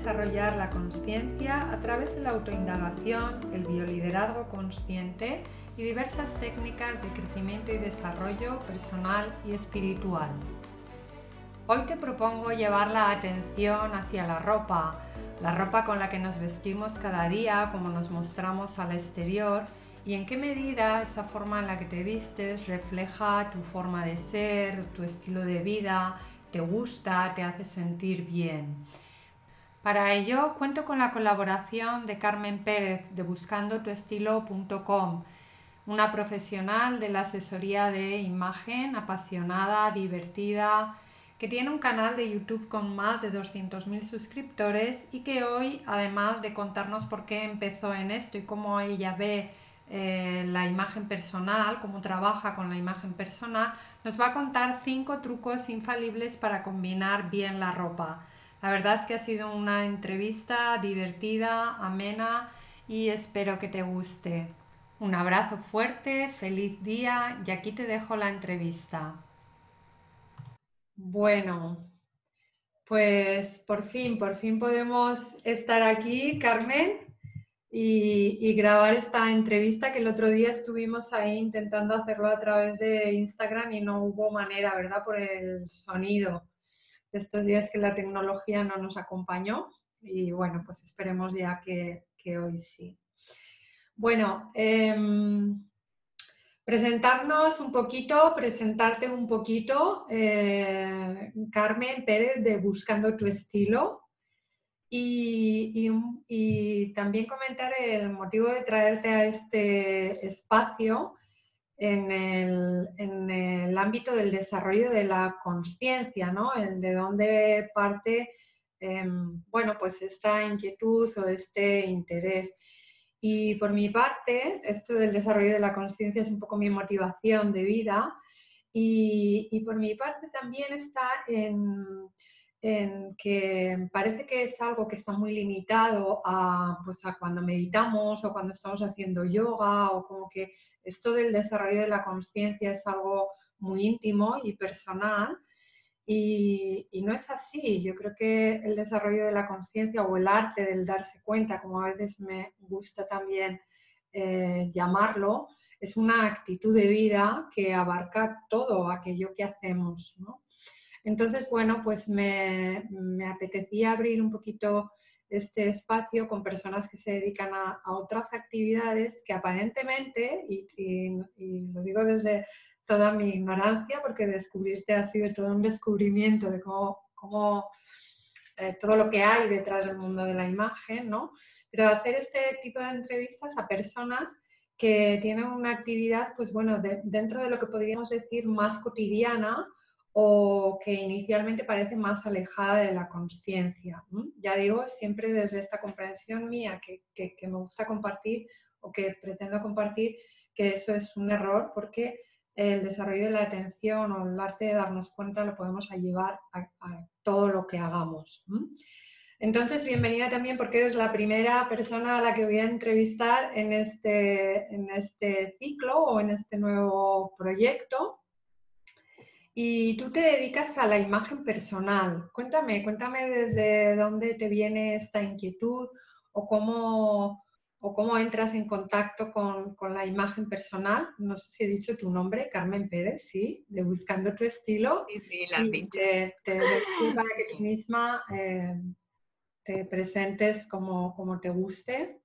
desarrollar la conciencia a través de la autoindagación, el bioliderazgo consciente y diversas técnicas de crecimiento y desarrollo personal y espiritual. Hoy te propongo llevar la atención hacia la ropa, la ropa con la que nos vestimos cada día, como nos mostramos al exterior y en qué medida esa forma en la que te vistes refleja tu forma de ser, tu estilo de vida, te gusta, te hace sentir bien. Para ello cuento con la colaboración de Carmen Pérez de buscandotuestilo.com, una profesional de la asesoría de imagen, apasionada, divertida, que tiene un canal de YouTube con más de 200.000 suscriptores y que hoy, además de contarnos por qué empezó en esto y cómo ella ve eh, la imagen personal, cómo trabaja con la imagen personal, nos va a contar cinco trucos infalibles para combinar bien la ropa. La verdad es que ha sido una entrevista divertida, amena y espero que te guste. Un abrazo fuerte, feliz día y aquí te dejo la entrevista. Bueno, pues por fin, por fin podemos estar aquí, Carmen y, grabar esta entrevista que el otro día estuvimos ahí intentando hacerlo a través de Instagram y no hubo manera, ¿verdad? Por el sonido estos días que la tecnología no nos acompañó y bueno, pues esperemos ya que, hoy sí. Bueno, em, presentarnos un poquito, presentarte un poquito, eh, Carmen Pérez de Buscando tu Estilo. Y, también comentar el motivo de traerte a este espacio en el, ámbito del desarrollo de la conciencia, ¿no? de dónde parte, em, bueno, pues esta inquietud o este interés. Y por mi parte, esto del desarrollo de la conciencia es un poco mi motivación de vida. y por mi parte también está en en que parece que es algo que está muy limitado a, pues a cuando meditamos o cuando estamos haciendo yoga o como que esto del desarrollo de la conciencia es algo muy íntimo y personal y, no es así. Yo creo que el desarrollo de la conciencia o el arte del darse cuenta, como a veces me gusta también eh, llamarlo, es una actitud de vida que abarca todo aquello que hacemos. Entonces, bueno, pues me, apetecía abrir un poquito este espacio con personas que se dedican a, otras actividades que aparentemente, y, lo digo desde toda mi ignorancia, porque descubrirte ha sido todo un descubrimiento de cómo, eh, todo lo que hay detrás del mundo de la imagen, ¿no? Pero hacer este tipo de entrevistas a personas que tienen una actividad, pues bueno, dentro de lo que podríamos decir más cotidiana, o que inicialmente parece más alejada de la conciencia. Ya digo, siempre desde esta comprensión mía que, me gusta compartir o que pretendo compartir, que eso es un error porque el desarrollo de la atención o el arte de darnos cuenta lo podemos llevar a, todo lo que hagamos. Entonces, bienvenida también porque eres la primera persona a la que voy a entrevistar en este, en este ciclo o en este nuevo proyecto. Y tú te dedicas a la imagen personal. Cuéntame, cuéntame desde dónde te viene esta inquietud o cómo, o cómo entras en contacto con, la imagen personal. No sé si he dicho tu nombre, Carmen Pérez, sí, de Buscando tu Estilo. Sí, sí, la y te, te para que tú misma eh, te presentes como, como te guste.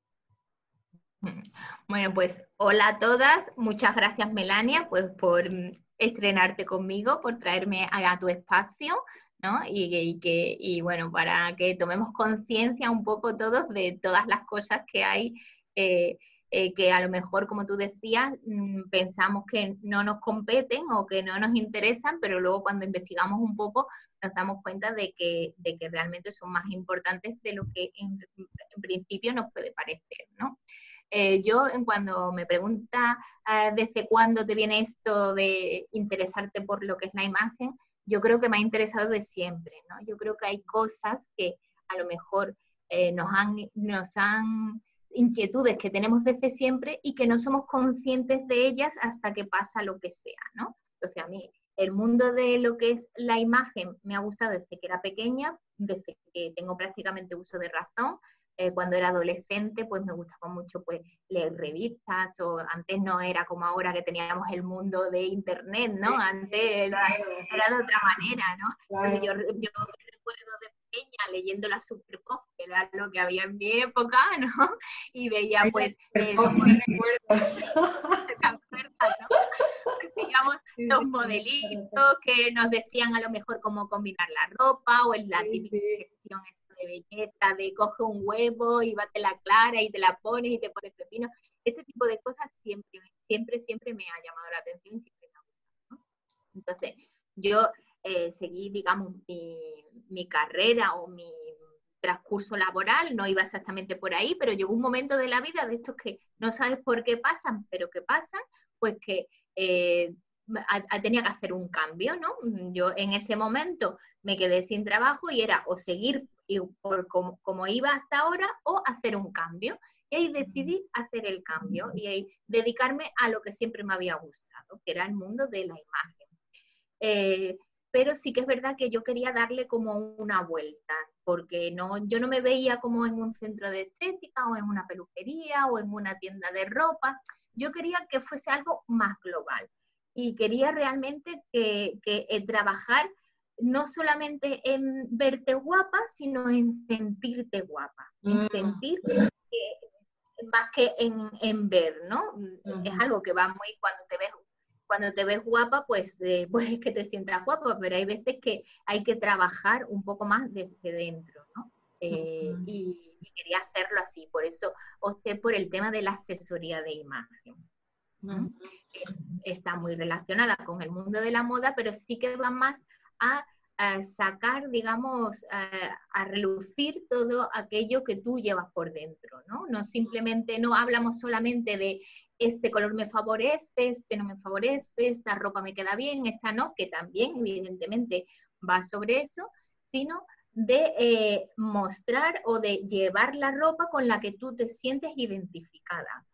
Bueno, pues hola a todas, muchas gracias Melania pues, por estrenarte conmigo, por traerme a, tu espacio, ¿no? Y, que, y bueno, para que tomemos conciencia un poco todos de todas las cosas que hay. Eh, eh, que a lo mejor, como tú decías, mm, pensamos que no nos competen o que no nos interesan, pero luego cuando investigamos un poco nos damos cuenta de que, de que realmente son más importantes de lo que en, en principio nos puede parecer, ¿no? Eh, yo, cuando me pregunta ah, desde cuándo te viene esto de interesarte por lo que es la imagen, yo creo que me ha interesado de siempre, ¿no? Yo creo que hay cosas que a lo mejor eh, nos, han, nos han inquietudes que tenemos desde siempre y que no somos conscientes de ellas hasta que pasa lo que sea, ¿no? Entonces a mí el mundo de lo que es la imagen me ha gustado desde que era pequeña, desde que tengo prácticamente uso de razón, eh, cuando era adolescente, pues me gustaba mucho pues, leer revistas, o antes no era como ahora que teníamos el mundo de internet, ¿no? Antes era, de otra manera, ¿no? Yo, yo, recuerdo de pequeña leyendo la Superpop, que era lo que había en mi época, ¿no? Y veía pues... Eh, digamos, los modelitos que nos decían a lo mejor cómo combinar la ropa o en la típica de belleza, de coge un huevo y bate la clara y te la pones y te pones pepino. Este tipo de cosas siempre, siempre, siempre me ha llamado la atención y siempre me ha gustado. Entonces, yo eh, seguí, digamos, mi, carrera o mi transcurso laboral, no iba exactamente por ahí, pero llegó un momento de la vida de estos que no sabes por qué pasan, pero que pasan, pues que eh, tenía que hacer un cambio, ¿no? Yo en ese momento me quedé sin trabajo y era o seguir por como, iba hasta ahora o hacer un cambio. Y ahí decidí hacer el cambio y ahí dedicarme a lo que siempre me había gustado, que era el mundo de la imagen. Eh, pero sí que es verdad que yo quería darle como una vuelta, porque no, yo no me veía como en un centro de estética o en una peluquería o en una tienda de ropa, yo quería que fuese algo más global y quería realmente que, que eh, trabajar no solamente en verte guapa, sino en sentirte guapa, en mm. sentir más que en, ver, ¿no? Es algo que va muy cuando te ves cuando te ves guapa, pues, eh, pues es que te sientas guapa, pero hay veces que hay que trabajar un poco más desde dentro, ¿no? Eh, y, quería hacerlo así, por eso opté por el tema de la asesoría de imagen. Está muy relacionada con el mundo de la moda, pero sí que va más a, sacar, digamos, a, relucir todo aquello que tú llevas por dentro, ¿no? No simplemente, no hablamos solamente de este color me favorece, este no me favorece, esta ropa me queda bien, esta no, que también evidentemente va sobre eso, sino de eh, mostrar o de llevar la ropa con la que tú te sientes identificada.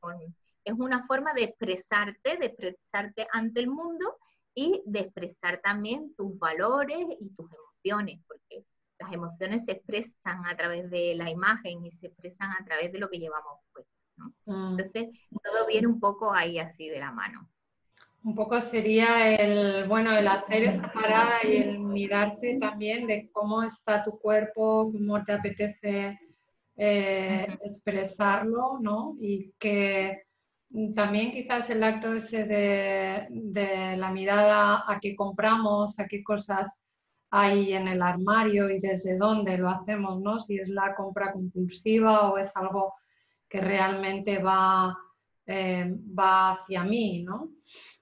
Es una forma de expresarte, de expresarte ante el mundo y de expresar también tus valores y tus emociones, porque las emociones se expresan a través de la imagen y se expresan a través de lo que llevamos puesto. Mm. Entonces, todo viene un poco ahí así de la mano. Un poco sería el, bueno, el hacer esa parada y el mirarte también de cómo está tu cuerpo, cómo te apetece eh, expresarlo, ¿no? Y que también quizás el acto ese de, la mirada a qué compramos, a qué cosas hay en el armario y desde dónde lo hacemos, ¿no? Si es la compra compulsiva o es algo que realmente va, eh, va hacia mí, ¿no?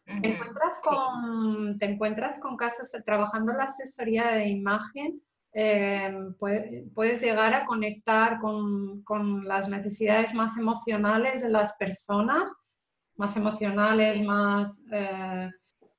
¿Te, encuentras con, ¿Te encuentras con casos trabajando la asesoría de imagen? Eh, puedes llegar a conectar con, con, las necesidades más emocionales de las personas más emocionales, más eh,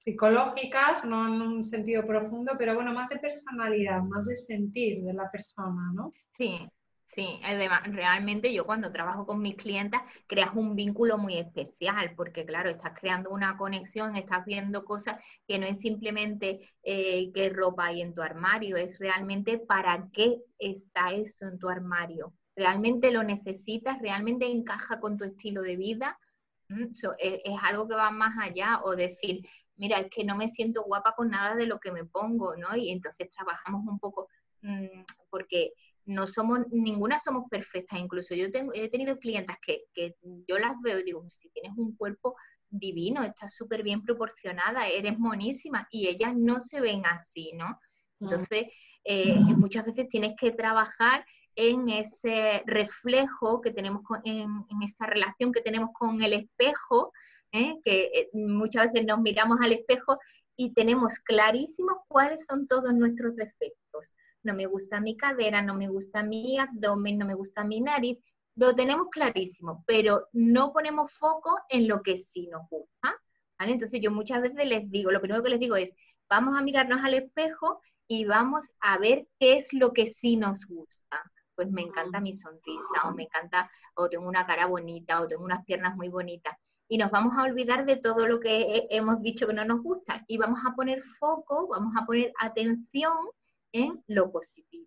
psicológicas, no en un sentido profundo, pero bueno, más de personalidad, más de sentir de la persona, ¿no? Sí, Sí, además, realmente yo cuando trabajo con mis clientas creas un vínculo muy especial, porque claro, estás creando una conexión, estás viendo cosas que no es simplemente eh, qué ropa hay en tu armario, es realmente para qué está eso en tu armario. ¿Realmente lo necesitas? ¿Realmente encaja con tu estilo de vida? E, es, algo que va más allá o decir, mira, es que no me siento guapa con nada de lo que me pongo, ¿no? Y entonces trabajamos un poco, mm, porque no somos, ninguna somos perfectas, incluso yo tengo, he tenido clientas que, que yo las veo y digo, si tienes un cuerpo divino, estás súper bien proporcionada, eres monísima, y ellas no se ven así, ¿no? Mm. Entonces, eh, muchas veces tienes que trabajar en ese reflejo que tenemos en, esa relación que tenemos con el espejo, ¿eh? que eh, muchas veces nos miramos al espejo y tenemos clarísimo cuáles son todos nuestros defectos. No me gusta mi cadera, no me gusta mi abdomen, no me gusta mi nariz, lo tenemos clarísimo, pero no ponemos foco en lo que sí nos gusta. Entonces yo muchas veces les digo, lo primero que les digo es, vamos a mirarnos al espejo y vamos a ver qué es lo que sí nos gusta pues me encanta mi sonrisa, o me encanta, o tengo una cara bonita, o tengo unas piernas muy bonitas. Y nos vamos a olvidar de todo lo que hemos dicho que no nos gusta y vamos a poner foco, vamos a poner atención en lo positivo.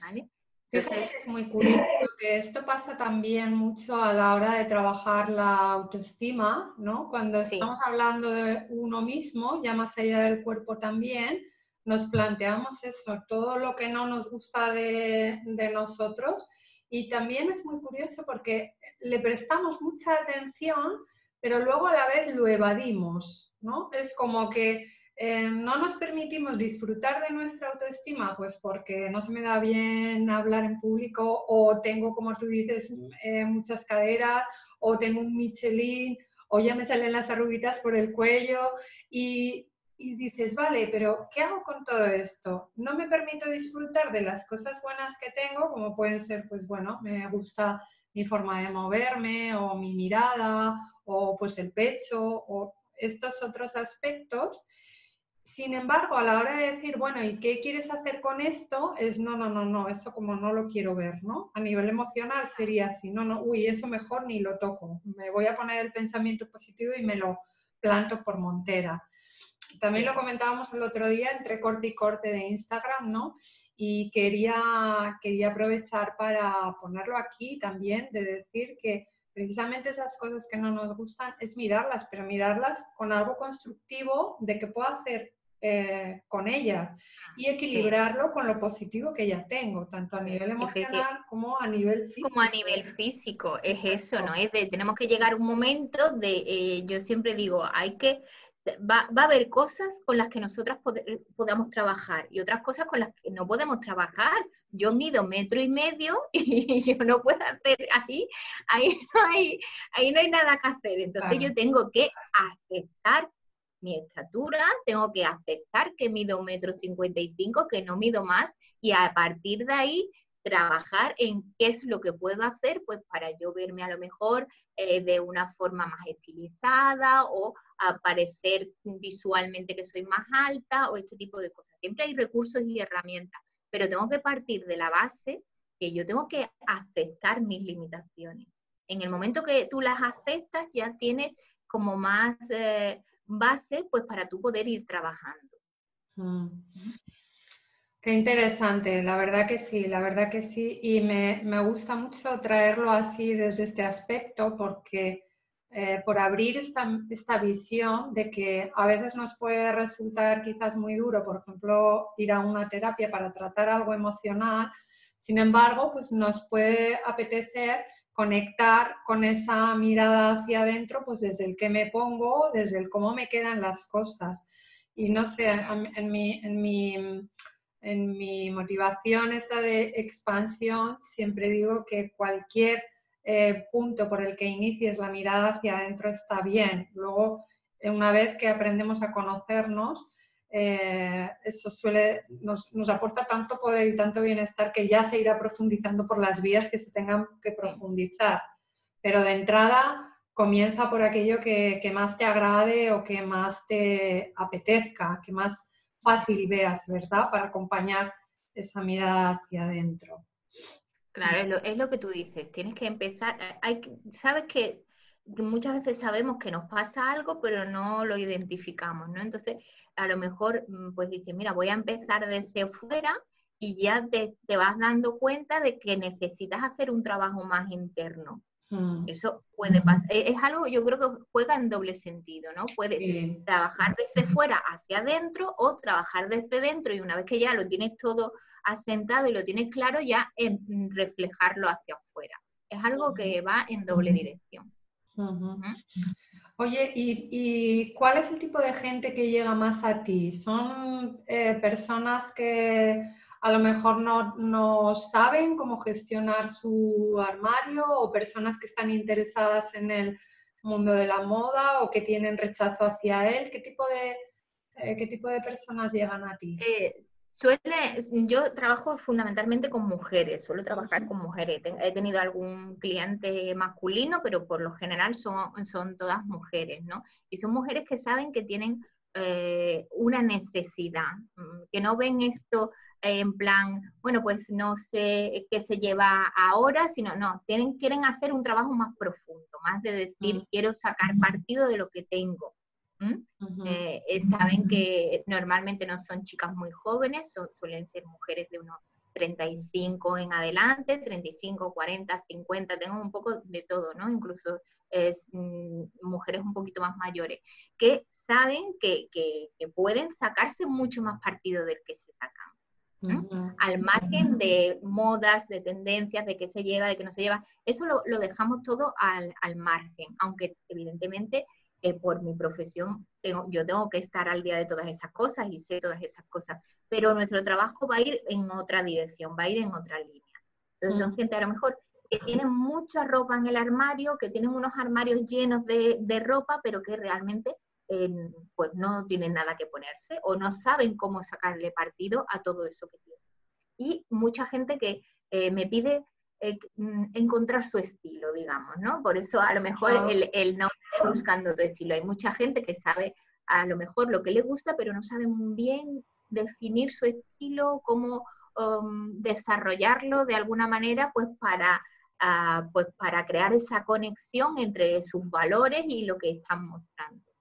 ¿vale? es muy curioso que esto pasa también mucho a la hora de trabajar la autoestima, ¿no? Cuando estamos hablando de uno mismo, ya más allá del cuerpo también, nos planteamos eso, todo lo que no nos gusta de, de nosotros. Y también es muy curioso porque le prestamos mucha atención, pero luego a la vez lo evadimos, ¿no? Es como que eh, no nos permitimos disfrutar de nuestra autoestima, pues porque no se me da bien hablar en público o tengo, como tú dices, eh, muchas caderas o tengo un Michelin o ya me salen las arruguitas por el cuello y, y dices, vale, pero ¿qué hago con todo esto? No me permito disfrutar de las cosas buenas que tengo, como pueden ser, pues bueno, me gusta mi forma de moverme o mi mirada o pues el pecho o estos otros aspectos sin embargo, a la hora de decir, bueno, ¿y qué quieres hacer con esto? Es, no, no, no, no, eso como no lo quiero ver, ¿no? A nivel emocional sería así, no, no, uy, eso mejor ni lo toco. Me voy a poner el pensamiento positivo y me lo planto por montera. También lo comentábamos el otro día entre corte y corte de Instagram, ¿no? Y quería, quería aprovechar para ponerlo aquí también, de decir que precisamente esas cosas que no nos gustan es mirarlas, pero mirarlas con algo constructivo de que puedo hacer eh, con ella y equilibrarlo con lo positivo que ya tengo, tanto a nivel emocional como a nivel físico. Como a nivel físico, es eso, ¿no? Es de, tenemos que llegar a un momento de, eh, yo siempre digo, hay que Va, va, a haber cosas con las que nosotras podamos trabajar y otras cosas con las que no podemos trabajar. Yo mido metro y medio y yo no puedo hacer ahí, ahí no hay, ahí no hay nada que hacer. Entonces yo tengo que aceptar mi estatura, tengo que aceptar que mido un metro cincuenta y cinco, que no mido más, y a partir de ahí trabajar en qué es lo que puedo hacer, pues para yo verme a lo mejor eh, de una forma más estilizada o aparecer visualmente que soy más alta o este tipo de cosas. Siempre hay recursos y herramientas, pero tengo que partir de la base que yo tengo que aceptar mis limitaciones. En el momento que tú las aceptas, ya tienes como más eh, base pues para tú poder ir trabajando. Mm. Qué interesante, la verdad que sí, la verdad que sí. Y me, gusta mucho traerlo así desde este aspecto porque eh, por abrir esta, esta, visión de que a veces nos puede resultar quizás muy duro, por ejemplo, ir a una terapia para tratar algo emocional. Sin embargo, pues nos puede apetecer conectar con esa mirada hacia adentro, pues desde el que me pongo, desde el cómo me quedan las cosas. Y no sé, en mi, en mi en mi motivación esa de expansión, siempre digo que cualquier eh, punto por el que inicies la mirada hacia adentro está bien. Luego, una vez que aprendemos a conocernos, eh, eso suele, nos, nos, aporta tanto poder y tanto bienestar que ya se irá profundizando por las vías que se tengan que profundizar. Pero de entrada comienza por aquello que, que más te agrade o que más te apetezca, que más fácil veas, ¿verdad? Para acompañar esa mirada hacia adentro. Claro, es lo, que tú dices, tienes que empezar, eh, hay, sabes que muchas veces sabemos que nos pasa algo, pero no lo identificamos, ¿no? Entonces, a lo mejor, mm, pues dices, mira, voy a empezar desde fuera y ya te, te vas dando cuenta de que necesitas hacer un trabajo más interno. Mm. Eso puede pasar. E, es algo, yo creo que juega en doble sentido, ¿no? Puedes trabajar desde fuera hacia adentro o trabajar desde dentro y una vez que ya lo tienes todo asentado y lo tienes claro, ya en reflejarlo hacia afuera. Es algo que va en doble dirección. Oye, ¿y, cuál es el tipo de gente que llega más a ti? ¿Son eh, personas que a lo mejor no, saben cómo gestionar su armario o personas que están interesadas en el mundo de la moda o que tienen rechazo hacia él? ¿Qué tipo de, eh, qué tipo de personas llegan a ti? Eh, suele, yo trabajo fundamentalmente con mujeres, suelo trabajar con mujeres. He tenido algún cliente masculino, pero por lo general son, son todas mujeres, ¿no? Y son mujeres que saben que tienen eh, una necesidad, mm, que no ven esto en plan, bueno, pues no sé qué se lleva ahora, sino no, tienen, quieren hacer un trabajo más profundo, más de decir, mm. quiero sacar partido de lo que tengo. Eh, eh, saben que normalmente no son chicas muy jóvenes, suelen ser mujeres de unos 35 en adelante, 35, 40, 50, tengo un poco de todo, ¿no? Incluso es, mm, mujeres un poquito más mayores, que saben que, que, pueden sacarse mucho más partido del que se sacan. Al margen de modas, de tendencias, de qué se lleva, de qué no se lleva, eso lo, lo dejamos todo al, al, margen, aunque evidentemente eh, por mi profesión yo tengo que estar al día de todas esas cosas y sé todas esas cosas, pero nuestro trabajo va a ir en otra dirección, va a ir en otra línea. Entonces son gente a lo mejor que tienen mucha ropa en el armario, que tienen unos armarios llenos de, de ropa, pero que realmente pues no tienen nada que ponerse o no saben cómo sacarle partido a todo eso que tienen. Y mucha gente que eh, me pide eh, mm, encontrar su estilo, digamos, ¿no? Por eso a lo mejor el, el no buscando tu estilo. Hay mucha gente que sabe a lo mejor lo que le gusta, pero no sabe muy bien definir su estilo, cómo um, desarrollarlo de alguna manera, pues para, ah, pues para crear esa conexión entre sus valores y lo que están mostrando.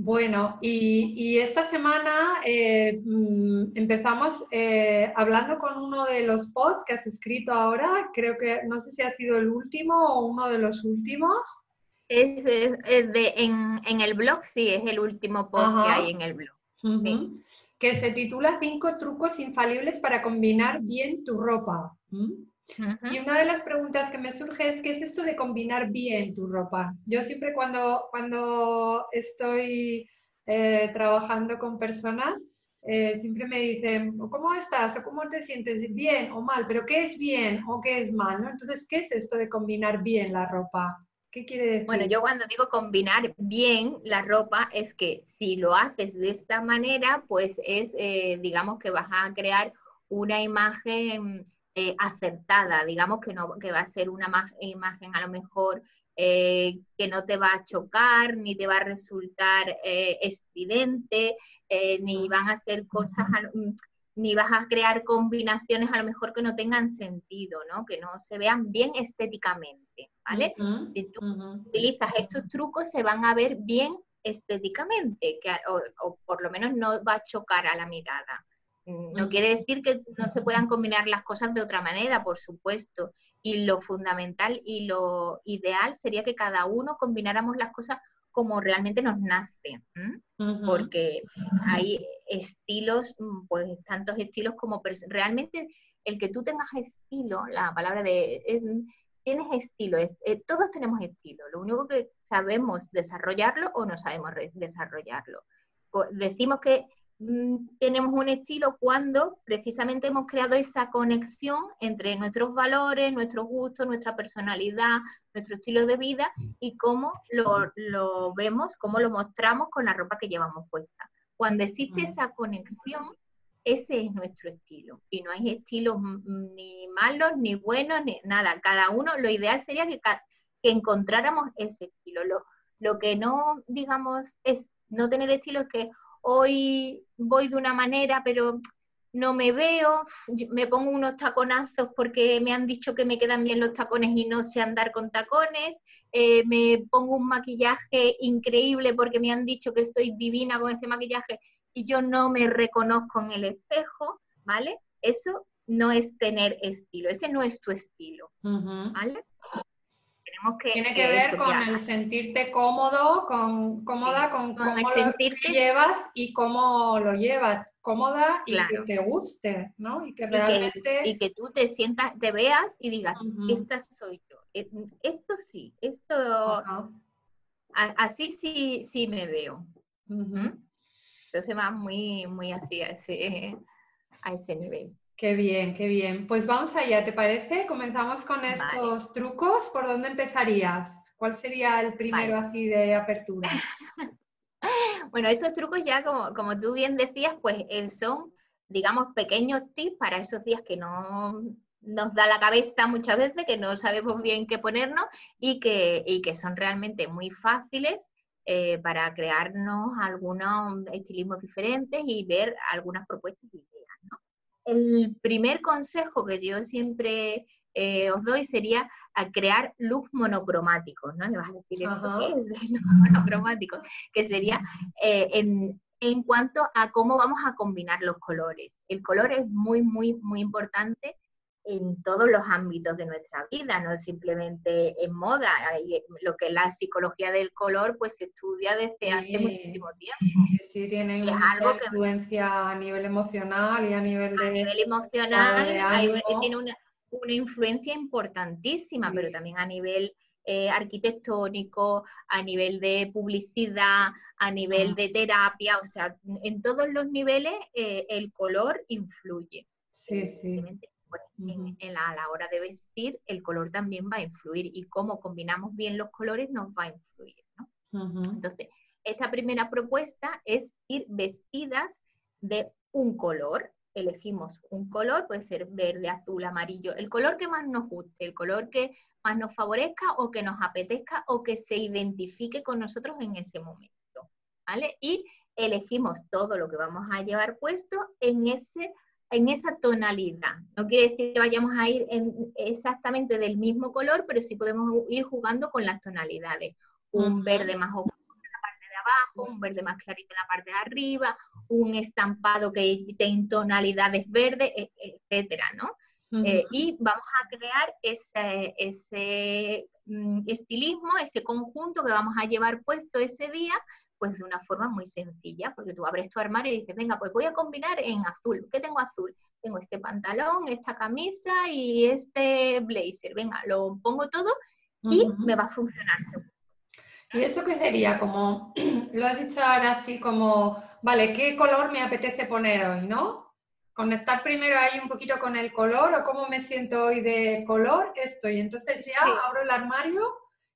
Bueno, y, esta semana eh, mm, empezamos eh, hablando con uno de los posts que has escrito ahora, creo que no sé si ha sido el último o uno de los últimos. Es, de, en, el blog, sí, es el último post que hay en el blog. Que se titula Cinco trucos infalibles para combinar bien tu ropa. Y una de las preguntas que me surge es, ¿qué es esto de combinar bien tu ropa? Yo siempre cuando, cuando estoy eh, trabajando con personas, eh, siempre me dicen, ¿cómo estás? ¿O cómo te sientes? ¿Bien o mal? ¿Pero qué es bien o qué es mal? Entonces, ¿qué es esto de combinar bien la ropa? ¿Qué quiere decir? Bueno, yo cuando digo combinar bien la ropa es que si lo haces de esta manera, pues es, eh, digamos que vas a crear una imagen eh, acertada, digamos que, no, que va a ser una imagen a lo mejor eh, que no te va a chocar, ni te va a resultar eh, estridente, ni van a ser cosas, mm, ni vas a crear combinaciones a lo mejor que no tengan sentido, ¿no? Que no se vean bien estéticamente, ¿vale? Si tú utilizas estos trucos, se van a ver bien estéticamente, que, o por lo menos no va a chocar a la mirada. No quiere decir que no se puedan combinar las cosas de otra manera, por supuesto. Y lo fundamental y lo ideal sería que cada uno combináramos las cosas como realmente nos nace, porque hay estilos, mm, pues tantos estilos como realmente el que tú tengas estilo, la palabra de tienes estilo, es, eh, todos tenemos estilo, lo único que sabemos desarrollarlo o no sabemos desarrollarlo. Decimos que Mm, tenemos un estilo cuando precisamente hemos creado esa conexión entre nuestros valores, nuestros gustos, nuestra personalidad, nuestro estilo de vida y cómo lo, vemos, cómo lo mostramos con la ropa que llevamos puesta. Cuando existe esa conexión, ese es nuestro estilo. Y no hay estilos ni malos, ni buenos, ni nada. Cada uno, lo ideal sería que, que encontráramos ese estilo. Lo, lo que no, digamos, es no tener estilo es que hoy voy de una manera, pero no me veo, me pongo unos taconazos porque me han dicho que me quedan bien los tacones y no sé andar con tacones, eh, me pongo un maquillaje increíble porque me han dicho que estoy divina con ese maquillaje y yo no me reconozco en el espejo, ¿vale? Eso no es tener estilo, ese no es tu estilo, ¿vale? Tiene que ver con el sentirte cómodo, con, cómoda con, cómo lo llevas y cómo lo llevas, cómoda y que te guste, ¿no? Y que realmente... Y que, tú te sientas, te veas y digas, esta soy yo. E, esto sí, esto... Así sí, sí me veo. Entonces va muy, muy así a ese, a ese nivel. Qué bien, qué bien. Pues vamos allá, ¿te parece? Comenzamos con estos trucos. ¿Por dónde empezarías? ¿Cuál sería el primero así de apertura? bueno, estos trucos ya, como, como tú bien decías, pues eh, son, digamos, pequeños tips para esos días que no nos da la cabeza muchas veces, que no sabemos bien qué ponernos y que, y que son realmente muy fáciles eh, para crearnos algunos estilismos diferentes y ver algunas propuestas el primer consejo que yo siempre eh, os doy sería a crear luz monocromáticos, ¿no? Me vas a decir, ¿qué es el monocromático? Que sería, eh, en cuanto a cómo vamos a combinar los colores. El color es muy, muy, muy importante en todos los ámbitos de nuestra vida, no simplemente en moda. Lo que es la psicología del color, pues se estudia desde hace muchísimo tiempo. Sí, tiene algo influencia a nivel emocional y a nivel de... A nivel emocional tiene una, influencia importantísima, pero también a nivel eh, arquitectónico, a nivel de publicidad, a nivel de terapia, o sea, en todos los niveles eh, el color influye. Sí, sí pues, a la hora de vestir, el color también va a influir y cómo combinamos bien los colores nos va a influir. Entonces, esta primera propuesta es ir vestidas de un color. Elegimos un color, puede ser verde, azul, amarillo, el color que más nos guste, el color que más nos favorezca o que nos apetezca o que se identifique con nosotros en ese momento. ¿Vale? Y elegimos todo lo que vamos a llevar puesto en ese en esa tonalidad. No quiere decir que vayamos a ir exactamente del mismo color, pero sí podemos ir jugando con las tonalidades. Un verde más oscuro en la parte de abajo, un verde más clarito en la parte de arriba, un estampado que en tonalidades verdes, e, etcétera, ¿no? Eh, y vamos a crear ese, ese mm, estilismo, ese conjunto que vamos a llevar puesto ese día pues de una forma muy sencilla, porque tú abres tu armario y dices, venga, pues voy a combinar en azul. ¿Qué tengo azul? Tengo este pantalón, esta camisa y este blazer. Venga, lo pongo todo y me va a funcionar seguro. ¿Y eso qué sería? Como, lo has dicho ahora así como, vale, ¿qué color me apetece poner hoy, no? Conectar primero ahí un poquito con el color o cómo me siento hoy de color, esto. Y entonces ya abro el armario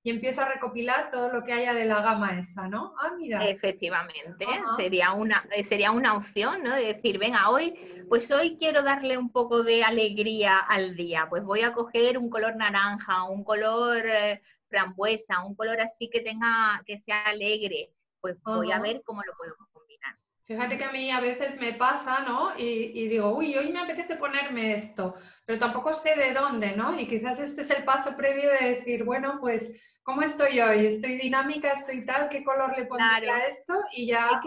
y empiezo a recopilar todo lo que haya de la gama esa, ¿no? Ah, mira. Efectivamente, sería una, eh, sería una opción, ¿no? De decir, venga, hoy, pues hoy quiero darle un poco de alegría al día, pues voy a coger un color naranja, un color eh, frambuesa, un color así que tenga, que sea alegre, pues voy a ver cómo lo puedo. Fíjate que a mí a veces me pasa, ¿no? Y, y, digo, uy, hoy me apetece ponerme esto, pero tampoco sé de dónde, ¿no? Y quizás este es el paso previo de decir, bueno, pues ¿cómo estoy hoy? ¿Estoy dinámica? ¿Estoy tal? ¿Qué color le pondría a esto? Y ya...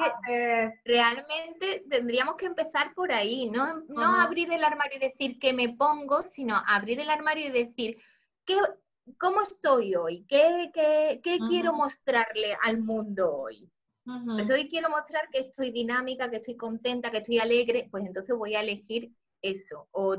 Realmente tendríamos que empezar por ahí, no, no abrir el armario y decir qué me pongo, sino abrir el armario y decir qué, cómo estoy hoy, qué, qué, qué quiero mostrarle al mundo hoy. Pues hoy quiero mostrar que estoy dinámica, que estoy contenta, que estoy alegre, pues entonces voy a elegir eso. O,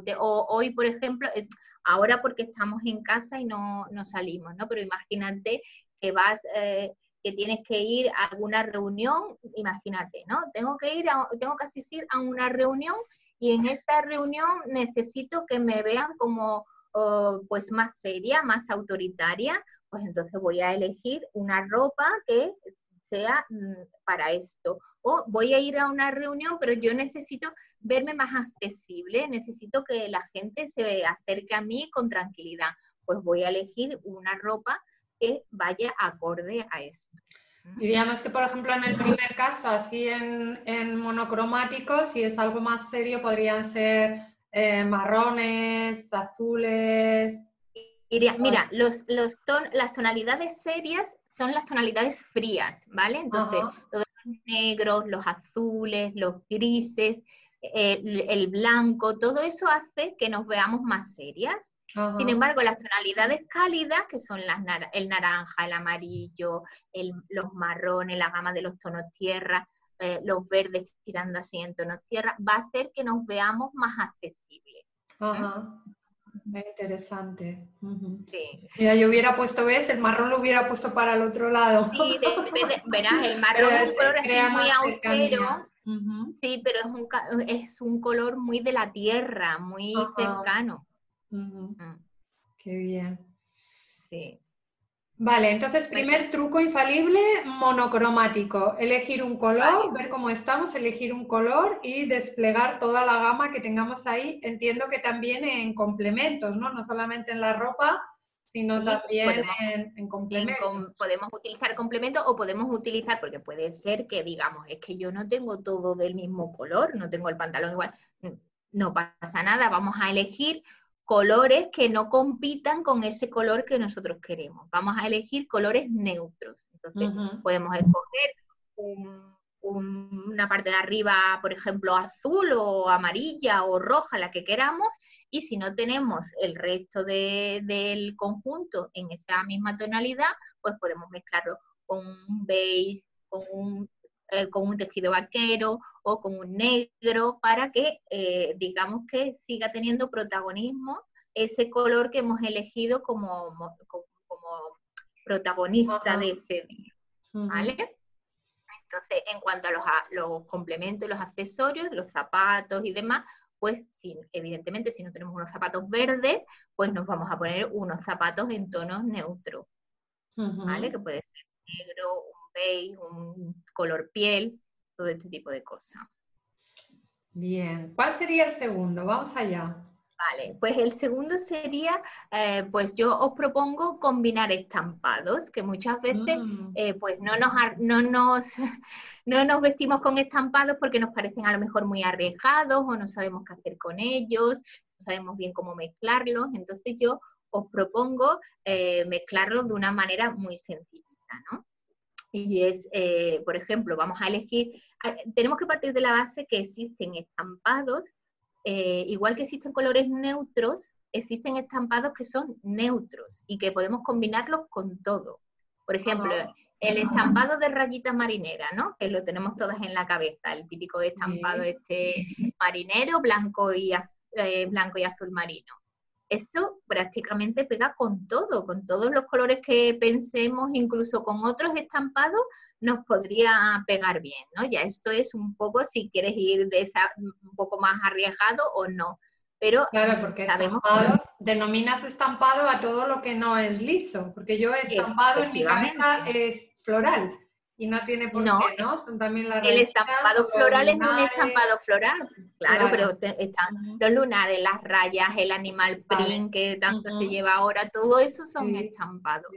hoy, por ejemplo, eh, ahora porque estamos en casa y no, salimos, ¿no? Pero imagínate que vas, eh, que tienes que ir a alguna reunión, imagínate, ¿no? Tengo que ir, a, tengo que asistir a una reunión y en esta reunión necesito que me vean como pues más seria, más autoritaria, pues entonces voy a elegir una ropa que sea mm, para esto. O voy a ir a una reunión, pero yo necesito verme más accesible, necesito que la gente se acerque a mí con tranquilidad. Pues voy a elegir una ropa que vaya acorde a eso. Diríamos que, por ejemplo, en el primer caso, así en, en monocromático, si es algo más serio, podrían ser eh, marrones, azules. mira, los, los las tonalidades serias son las tonalidades frías, ¿vale? Entonces, todos los negros, los azules, los grises, el, blanco, todo eso hace que nos veamos más serias. Sin embargo, las tonalidades cálidas, que son las, el naranja, el amarillo, los marrones, la gama de los tonos tierra, eh, los verdes tirando así en tonos tierra, va a hacer que nos veamos más accesibles. Interesante. Mira, yo hubiera puesto, ¿ves? El marrón lo hubiera puesto para el otro lado. Sí, verás, el marrón es un color así muy austero Sí, pero es un, es un color muy de la tierra, muy cercano. Mm. Qué bien. Sí. Vale, entonces primer truco infalible, monocromático. Elegir un color, ver cómo estamos, elegir un color y desplegar toda la gama que tengamos ahí. Entiendo que también en complementos, ¿no? No solamente en la ropa, sino también podemos, en, complemento. podemos utilizar complemento o podemos utilizar, porque puede ser que digamos, es que yo no tengo todo del mismo color, no tengo el pantalón igual, no pasa nada, vamos a elegir colores que no compitan con ese color que nosotros queremos. Vamos a elegir colores neutros. Entonces, podemos escoger un una parte de arriba, por ejemplo, azul o amarilla o roja, la que queramos, y si no tenemos el resto del conjunto en esa misma tonalidad, pues podemos mezclarlo con un beige, con un, eh, con un tejido vaquero o con un negro para que eh, digamos que siga teniendo protagonismo ese color que hemos elegido como, como, protagonista de ese día. ¿Vale? Entonces, en cuanto a los, los complementos, los accesorios, los zapatos y demás, pues evidentemente si no tenemos unos zapatos verdes, pues nos vamos a poner unos zapatos en tonos neutros, ¿vale? Que puede ser negro, beige, un color piel, todo este tipo de cosas. Bien, ¿cuál sería el segundo? Vamos allá. Vale, pues el segundo sería, eh, pues yo os propongo combinar estampados, que muchas veces mm. eh, pues no nos, no, nos, no nos vestimos con estampados porque nos parecen a lo mejor muy arriesgados o no sabemos qué hacer con ellos, no sabemos bien cómo mezclarlos, entonces yo os propongo eh, mezclarlos de una manera muy sencillita, ¿no? Y es, por ejemplo, vamos a elegir, tenemos que partir de la base que existen estampados eh, igual que existen colores neutros, existen estampados que son neutros y que podemos combinarlos con todo. Por ejemplo, el estampado de rayitas marineras, ¿no? Que lo tenemos todas en la cabeza, el típico estampado este marinero, blanco y, eh, blanco y azul marino. Eso prácticamente pega con todo, con todos los colores que pensemos, incluso con otros estampados, nos podría pegar bien, ¿no? Ya esto es un poco si quieres ir de esa un poco más arriesgado o no. Pero claro, porque sabemos estampado, denominas estampado a todo lo que no es liso, porque yo estampado en mi cabeza es floral y no tiene por qué, ¿no? Son también las El estampado floral es un estampado floral, claro, pero están los lunares, las rayas, el animal print que tanto se lleva ahora, todo eso son estampados.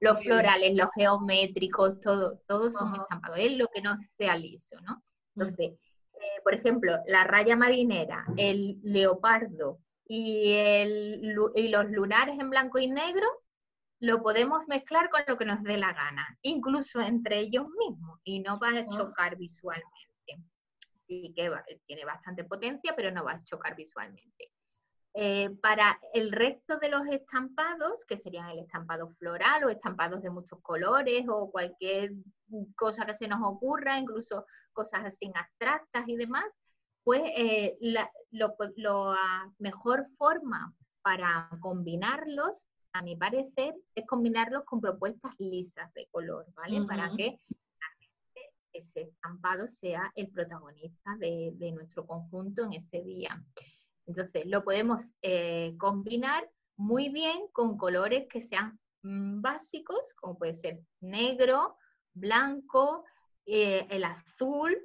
Los florales, los geométricos, todo, todos son estampados, es lo que no sea liso, ¿no? Entonces, eh, por ejemplo, la raya marinera, el leopardo y, el, y los lunares en blanco y negro lo podemos mezclar con lo que nos dé la gana, incluso entre ellos mismos, y no va a chocar visualmente. Sí que tiene bastante potencia, pero no va a chocar visualmente. Eh, para el resto de los estampados, que serían el estampado floral o estampados de muchos colores o cualquier cosa que se nos ocurra, incluso cosas así abstractas y demás, pues eh, la mejor forma para combinarlos a mi parecer, es combinarlos con propuestas lisas de color, ¿vale? Para que ese estampado sea el protagonista de, nuestro conjunto en ese día. Entonces, lo podemos eh, combinar muy bien con colores que sean mm, básicos, como puede ser negro, blanco, eh, el azul,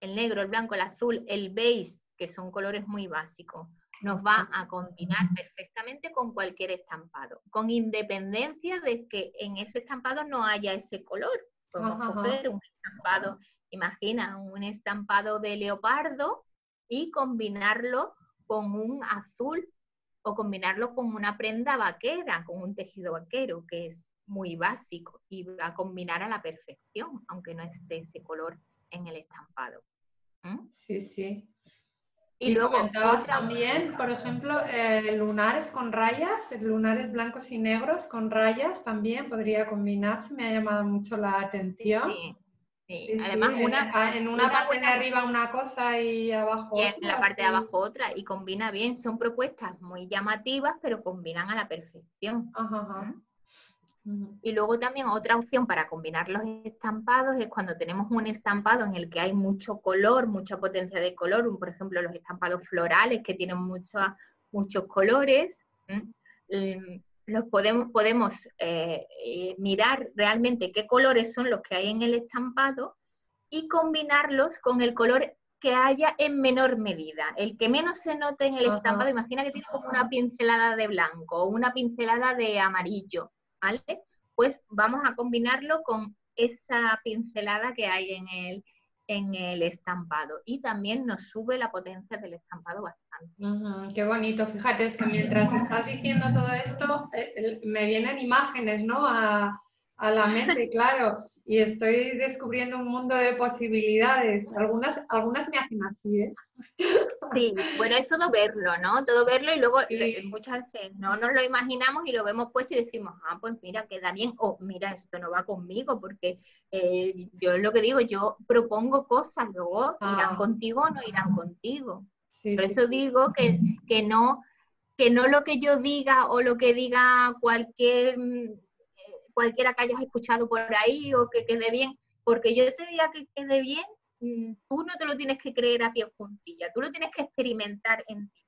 el negro, el blanco, el azul, el beige, que son colores muy básicos nos va a combinar perfectamente con cualquier estampado, con independencia de que en ese estampado no haya ese color. Podemos coger un estampado, imagina, un estampado de leopardo y combinarlo con un azul o combinarlo con una prenda vaquera, con un tejido vaquero, que es muy básico y va a combinar a la perfección, aunque no esté ese color en el estampado. ¿Mm? Sí, sí. Y, luego también, por ejemplo, eh, lunares con rayas, lunares blancos y negros con rayas también podría combinarse, me ha llamado mucho la atención. Sí, sí. además una, en, una, parte de arriba una cosa y abajo y en la parte de abajo otra y combina bien, son propuestas muy llamativas pero combinan a la perfección. Ajá, ajá. Y luego también otra opción para combinar los estampados es cuando tenemos un estampado en el que hay mucho color, mucha potencia de color, por ejemplo los estampados florales que tienen muchos colores, em, los podemos, podemos eh, eh, mirar realmente qué colores son los que hay en el estampado y combinarlos con el color que haya en menor medida. El que menos se note en el estampado, imagina que tiene como una pincelada de blanco o una pincelada de amarillo Pues vamos a combinarlo con esa pincelada que hay en el, en el estampado y también nos sube la potencia del estampado bastante. qué bonito, fíjate, que mientras estás diciendo todo esto, eh, me vienen imágenes, ¿no? A, a la mente, claro. Y estoy descubriendo un mundo de posibilidades. Algunas, algunas me hacen así, ¿eh? Sí, bueno, es todo verlo, ¿no? Todo verlo y luego muchas veces no nos lo imaginamos y lo vemos puesto y decimos, ah, pues mira, queda bien, o mira, esto no va conmigo, porque eh, yo lo que digo, yo propongo cosas, luego irán ah. contigo o no irán contigo. Por eso digo que, que no que no lo que yo diga o lo que diga cualquier cualquiera que hayas escuchado por ahí o que quede bien, porque yo te diga que quede bien, mm, tú no te lo tienes que creer a pie juntilla, tú lo tienes que experimentar en ti.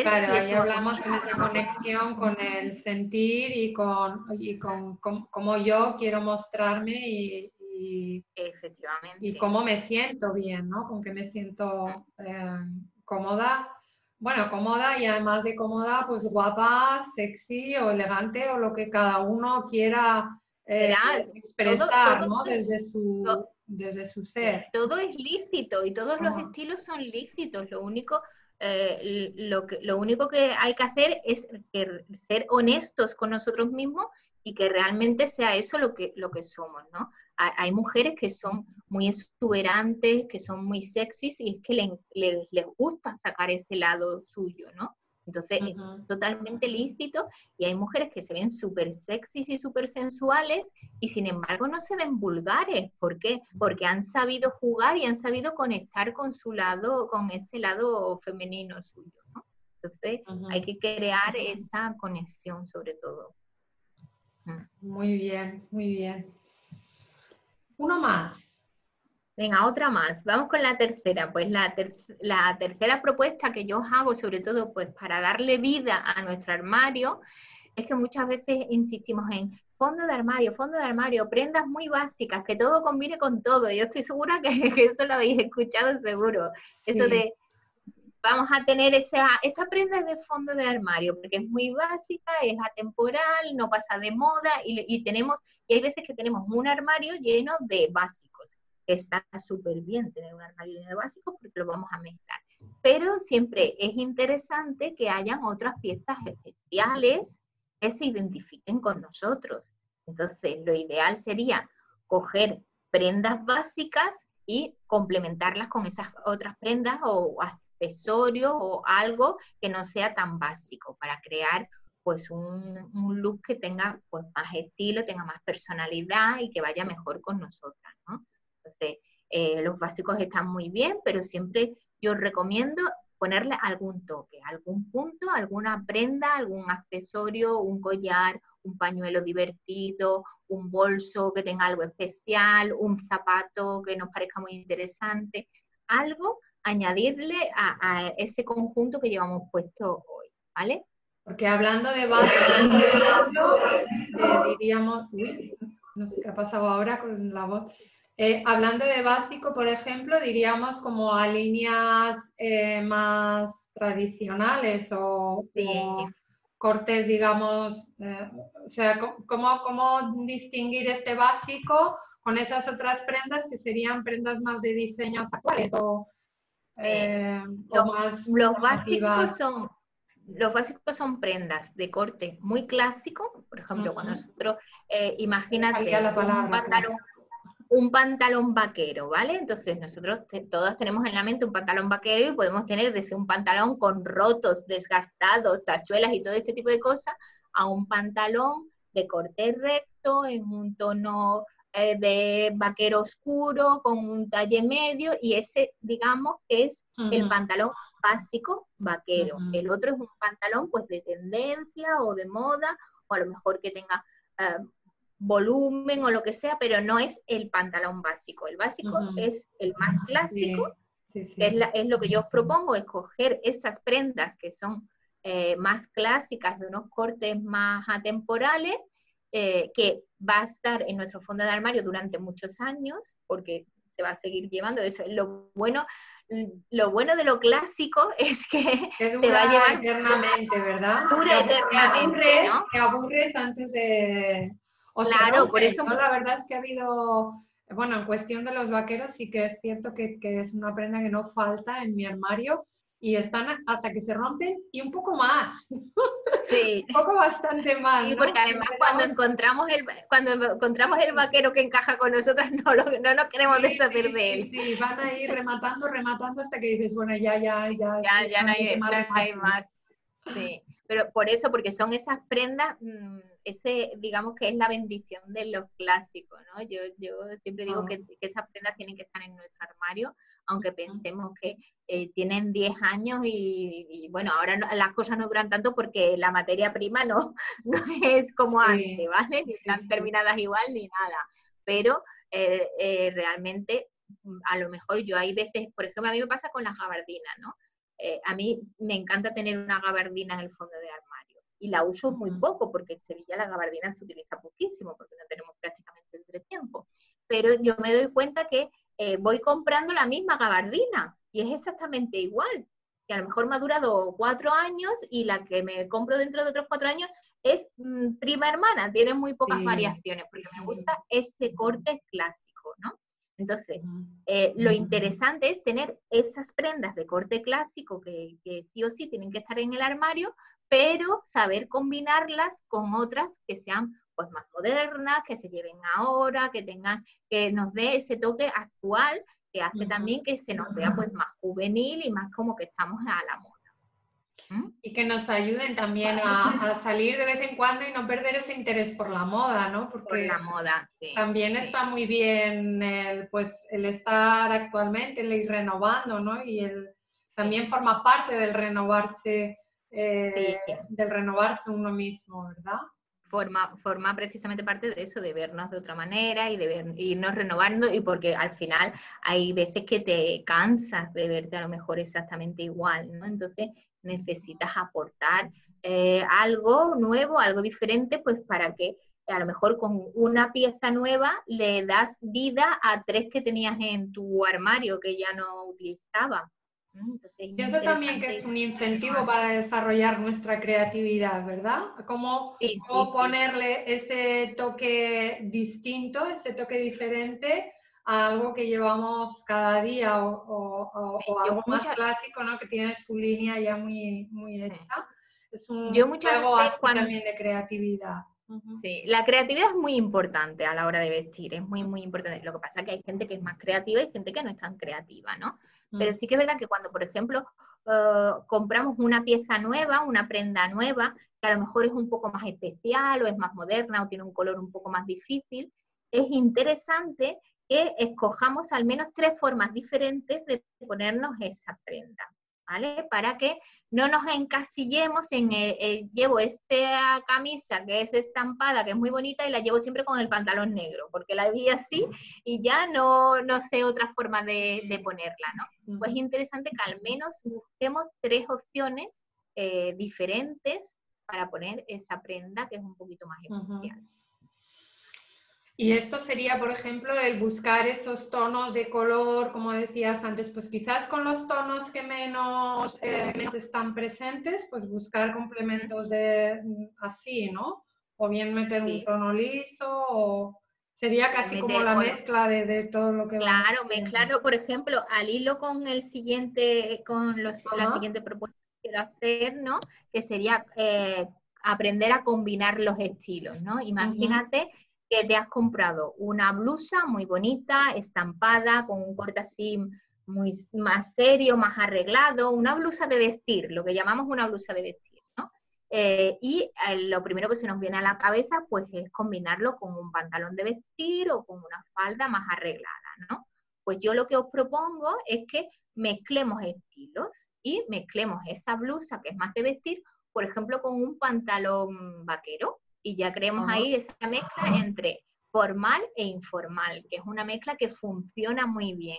claro, ahí hablamos en esa conexión con el sentir y con, y con, cómo yo quiero mostrarme y, Efectivamente. y cómo me siento bien, ¿no? Con qué me siento eh, cómoda bueno, cómoda y además de cómoda, pues guapa, sexy o elegante o lo que cada uno quiera eh, expresar, ¿no? Desde su, desde su ser. Todo es lícito y todos los estilos son lícitos. Lo único, eh, lo, que, lo único que hay que hacer es ser honestos con nosotros mismos y que realmente sea eso lo que, lo que somos, ¿no? Hay mujeres que son muy exuberantes, que son muy sexys y es que les, gusta sacar ese lado suyo, ¿no? Entonces es totalmente lícito y hay mujeres que se ven súper sexys y súper sensuales y sin embargo no se ven vulgares. ¿Por qué? Porque han sabido jugar y han sabido conectar con su lado, con ese lado femenino suyo, ¿no? Entonces hay que crear esa conexión sobre todo. Mm. Muy bien, muy bien. Uno más. Venga, otra más. Vamos con la tercera. Pues la, la, tercera propuesta que yo hago, sobre todo pues para darle vida a nuestro armario, es que muchas veces insistimos en fondo de armario, fondo de armario, prendas muy básicas, que todo combine con todo. Yo estoy segura que, eso lo habéis escuchado seguro. Eso de vamos a tener esa, esta prenda de fondo de armario, porque es muy básica, es atemporal, no pasa de moda, y, tenemos, y hay veces que tenemos un armario lleno de básicos. Está súper bien tener un armario lleno de básicos porque lo vamos a mezclar. Pero siempre es interesante que hayan otras piezas especiales que se identifiquen con nosotros. Entonces, lo ideal sería coger prendas básicas y complementarlas con esas otras prendas o accesorio o algo que no sea tan básico para crear pues un, look que tenga pues más estilo, tenga más personalidad y que vaya mejor con nosotras, ¿no? Entonces, eh, los básicos están muy bien, pero siempre yo recomiendo ponerle algún toque, algún punto, alguna prenda, algún accesorio, un collar, un pañuelo divertido, un bolso que tenga algo especial, un zapato que nos parezca muy interesante, algo añadirle a, ese conjunto que llevamos puesto hoy, ¿vale? Porque hablando de básico, eh, diríamos, no sé qué ha pasado ahora con la voz. Eh, hablando de básico, por ejemplo, diríamos como a líneas eh, más tradicionales o, cortes, digamos, o sea, ¿cómo, ¿cómo distinguir este básico con esas otras prendas que serían prendas más de diseños actuales o eh, los, básicos son los básicos son prendas de corte muy clásico, por ejemplo, cuando nosotros, eh, imagínate un pantalón, un pantalón vaquero, ¿vale? Entonces nosotros todos tenemos en la mente un pantalón vaquero y podemos tener desde un pantalón con rotos, desgastados, tachuelas y todo este tipo de cosas, a un pantalón de corte recto, en un tono eh, de vaquero oscuro con un talle medio y ese, digamos, es el pantalón básico vaquero. El otro es un pantalón pues de tendencia o de moda o a lo mejor que tenga eh, volumen o lo que sea, pero no es el pantalón básico. El básico es el más clásico. Es, lo que yo os propongo, escoger esas prendas que son eh, más clásicas, de unos cortes más atemporales, eh, que va a estar en nuestro fondo de armario durante muchos años, porque se va a seguir llevando. Eso es lo bueno. Lo bueno de lo clásico es que se va a llevar eternamente, ¿verdad? Dura eternamente, ¿no? Te aburres antes de... claro, por eso... La verdad es que ha habido... Bueno, en cuestión de los vaqueros sí que es cierto que, que es una prenda que no falta en mi armario y están hasta que se rompen y un poco más. sí. un poco bastante mal. Sí, porque además cuando encontramos el cuando encontramos el vaquero que encaja con nosotros, no, lo, no queremos deshacer de él. Sí, van a ir rematando, rematando hasta que dices, bueno, ya, ya, ya. Ya, ya no hay, más. Sí, pero por eso, porque son esas prendas, mm, ese, digamos que es la bendición de los clásicos, ¿no? Yo, yo siempre digo ah. que, esas prendas tienen que estar en nuestro armario, aunque pensemos que eh, tienen 10 años y, bueno, ahora las cosas no duran tanto porque la materia prima no, no es como antes, ¿vale? Ni están terminadas igual ni nada. Pero eh, eh, realmente, a lo mejor yo hay veces, por ejemplo, a mí me pasa con las gabardinas, ¿no? a mí me encanta tener una gabardina en el fondo de armario y la uso muy poco porque en Sevilla la gabardina se utiliza poquísimo porque no tenemos prácticamente entretiempo. Pero yo me doy cuenta que eh, voy comprando la misma gabardina y es exactamente igual. Que a lo mejor me ha durado cuatro años y la que me compro dentro de otros cuatro años es mm, prima hermana, tiene muy pocas variaciones, porque me gusta ese corte clásico, ¿no? Entonces, eh, lo interesante es tener esas prendas de corte clásico que, que, sí o sí tienen que estar en el armario, pero saber combinarlas con otras que sean pues más modernas, que se lleven ahora, que tengan, que nos dé ese toque actual que hace también que se nos vea pues más juvenil y más como que estamos a la moda. ¿Mm? Y que nos ayuden también a, salir de vez en cuando y no perder ese interés por la moda, ¿no? Porque por la moda, sí. También está muy bien el, pues, el estar actualmente, el ir renovando, ¿no? Y el, también forma parte del renovarse, eh, del renovarse uno mismo, ¿verdad? Forma, forma precisamente parte de eso, de vernos de otra manera y de ver, irnos renovando, y porque al final hay veces que te cansas de verte a lo mejor exactamente igual, ¿no? Entonces necesitas aportar eh, algo nuevo, algo diferente, pues para que a lo mejor con una pieza nueva le das vida a tres que tenías en tu armario que ya no Pienso también que es un incentivo para desarrollar nuestra creatividad, ¿verdad? Cómo, ponerle ese toque distinto, ese toque diferente a algo que llevamos cada día o, algo más clásico, ¿no? Que tiene su línea ya muy, muy hecha. Es un Yo muchas juego también de creatividad. Sí, la creatividad es muy importante a la hora de vestir, es muy, muy importante. Lo que pasa es que hay gente que es más creativa y gente que no es tan creativa, ¿no? Pero mm. sí que es verdad que cuando, por ejemplo, eh, compramos una pieza nueva, una prenda nueva, que a lo mejor es un poco más especial o es más moderna o tiene un color un poco más difícil, es interesante que escojamos al menos tres formas diferentes de ponernos esa prenda. ¿Vale? Para que no nos encasillemos en, el, llevo esta camisa que es estampada, que es muy bonita, y la llevo siempre con el pantalón negro, porque la vi así y ya no, no sé otra forma de, ponerla, ¿no? Pues es interesante que al menos busquemos tres opciones eh, diferentes para poner esa prenda que es un poquito más especial. Y esto sería, por ejemplo, el buscar esos tonos de color, como decías antes, pues quizás con los tonos que menos, eh, están presentes, pues buscar complementos de mm, así, ¿no? O bien meter un tono liso, o sería casi como la mezcla de, todo lo que Claro, mezclarlo, por ejemplo, al hilo con el siguiente, con los, la siguiente propuesta que quiero hacer, ¿no? Que sería eh, aprender a combinar los estilos, ¿no? Imagínate que te has comprado una blusa muy bonita, estampada, con un corte así muy, más serio, más arreglado, una blusa de vestir, lo que llamamos una blusa de vestir, ¿no? Eh, y eh, lo primero que se nos viene a la cabeza, pues es combinarlo con un pantalón de vestir o con una falda más arreglada, ¿no? Pues yo lo que os propongo es que mezclemos estilos y mezclemos esa blusa que es más de vestir, por ejemplo, con un pantalón vaquero, y ya creemos ahí esa mezcla entre formal e informal, que es una mezcla que funciona muy bien.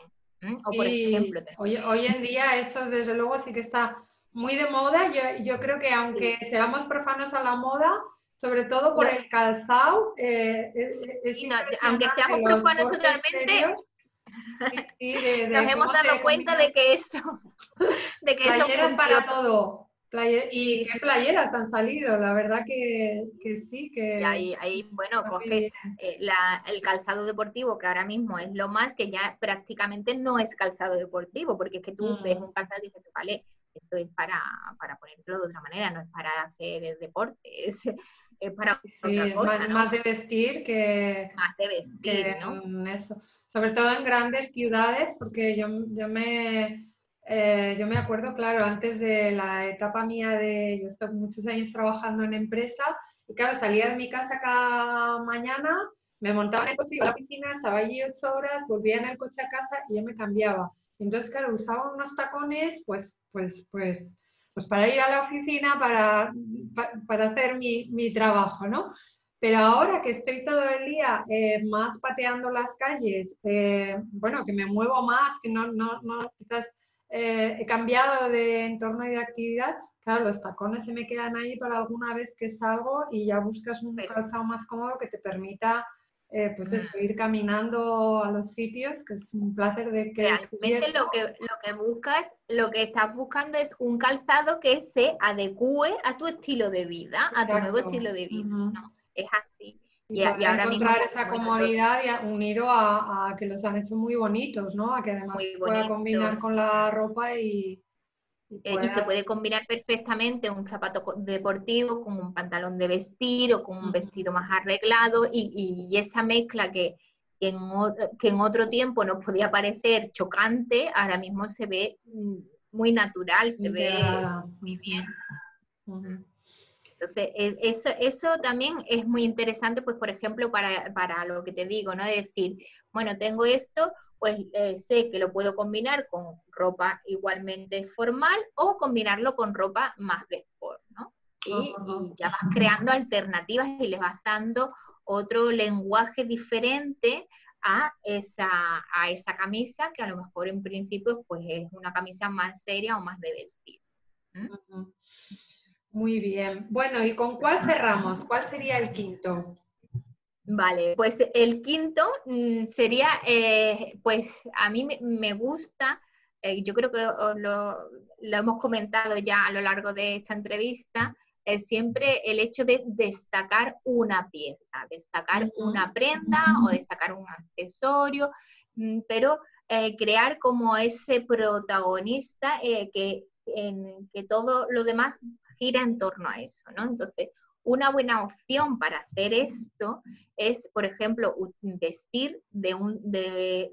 O por ejemplo, hoy, hoy, en día eso desde luego sí que está muy de moda. Yo, yo creo que aunque seamos profanos a la moda, sobre todo por el calzado, eh, aunque seamos profanos totalmente, nos hemos dado cuenta de que eso, de que eso funciona. para todo y qué playeras han salido, la verdad que, sí, que... ahí, ahí bueno, pues el calzado deportivo, que ahora mismo es lo más, que ya prácticamente no es calzado deportivo, porque es que tú ves mm. un calzado y dices, vale, esto es para, para ponerlo de otra manera, no es para hacer el deporte, es, para otra cosa. Más, más, de vestir que... Más de vestir, ¿no? Eso. Sobre todo en grandes ciudades, porque yo, yo me... Eh, yo me acuerdo, claro, antes de la etapa mía de, yo estuve muchos años trabajando en empresa y claro, salía de mi casa cada mañana, me montaba en el coche, iba a la oficina, estaba allí ocho horas, volvía en el coche a casa y yo me cambiaba. Entonces, claro, usaba unos tacones, pues, pues, pues, pues para ir a la oficina, para, para, hacer mi, mi, trabajo, ¿no? Pero ahora que estoy todo el día eh, más pateando las calles, eh, bueno, que me muevo más, que no, no, no quizás eh, he cambiado de entorno y de actividad, claro, los tacones se me quedan ahí para alguna vez que salgo y ya buscas un calzado más cómodo que te permita eh, pues mm. ir caminando a los sitios, que es un placer de que... Realmente lo que, lo que buscas, lo que estás buscando es un calzado que se adecue a tu estilo de vida, a tu nuevo estilo de vida, ¿no? Es así. Y, ahora encontrar esa comodidad y unido a, que los han hecho muy bonitos, ¿no? A que además pueda combinar con la ropa y, eh, y, se puede combinar perfectamente un zapato deportivo con un pantalón de vestir o con un vestido más arreglado y, y esa mezcla que, que, en, que, en, otro tiempo nos podía parecer chocante, ahora mismo se ve mm, muy natural, se ve muy bien. Entonces, eso, eso también es muy interesante, pues, por ejemplo, para, para lo que te digo, ¿no? Decir, bueno, tengo esto, pues eh, sé que lo puedo combinar con ropa igualmente formal o combinarlo con ropa más de sport, ¿no? Y, ya vas creando alternativas y le vas dando otro lenguaje diferente a esa, a esa camisa que a lo mejor en principio pues es una camisa más seria o más de vestir. Muy bien. Bueno, ¿y con cuál cerramos? ¿Cuál sería el quinto? Vale, pues el quinto mm, sería, eh, pues a mí me, gusta, eh, yo creo que lo, hemos comentado ya a lo largo de esta entrevista, siempre el hecho de destacar una pieza, destacar una prenda o destacar un accesorio, mm, pero eh, crear como ese protagonista que, en, que todo lo demás gira en torno a eso, ¿no? Entonces, una buena opción para hacer esto es, por ejemplo, vestir de, un,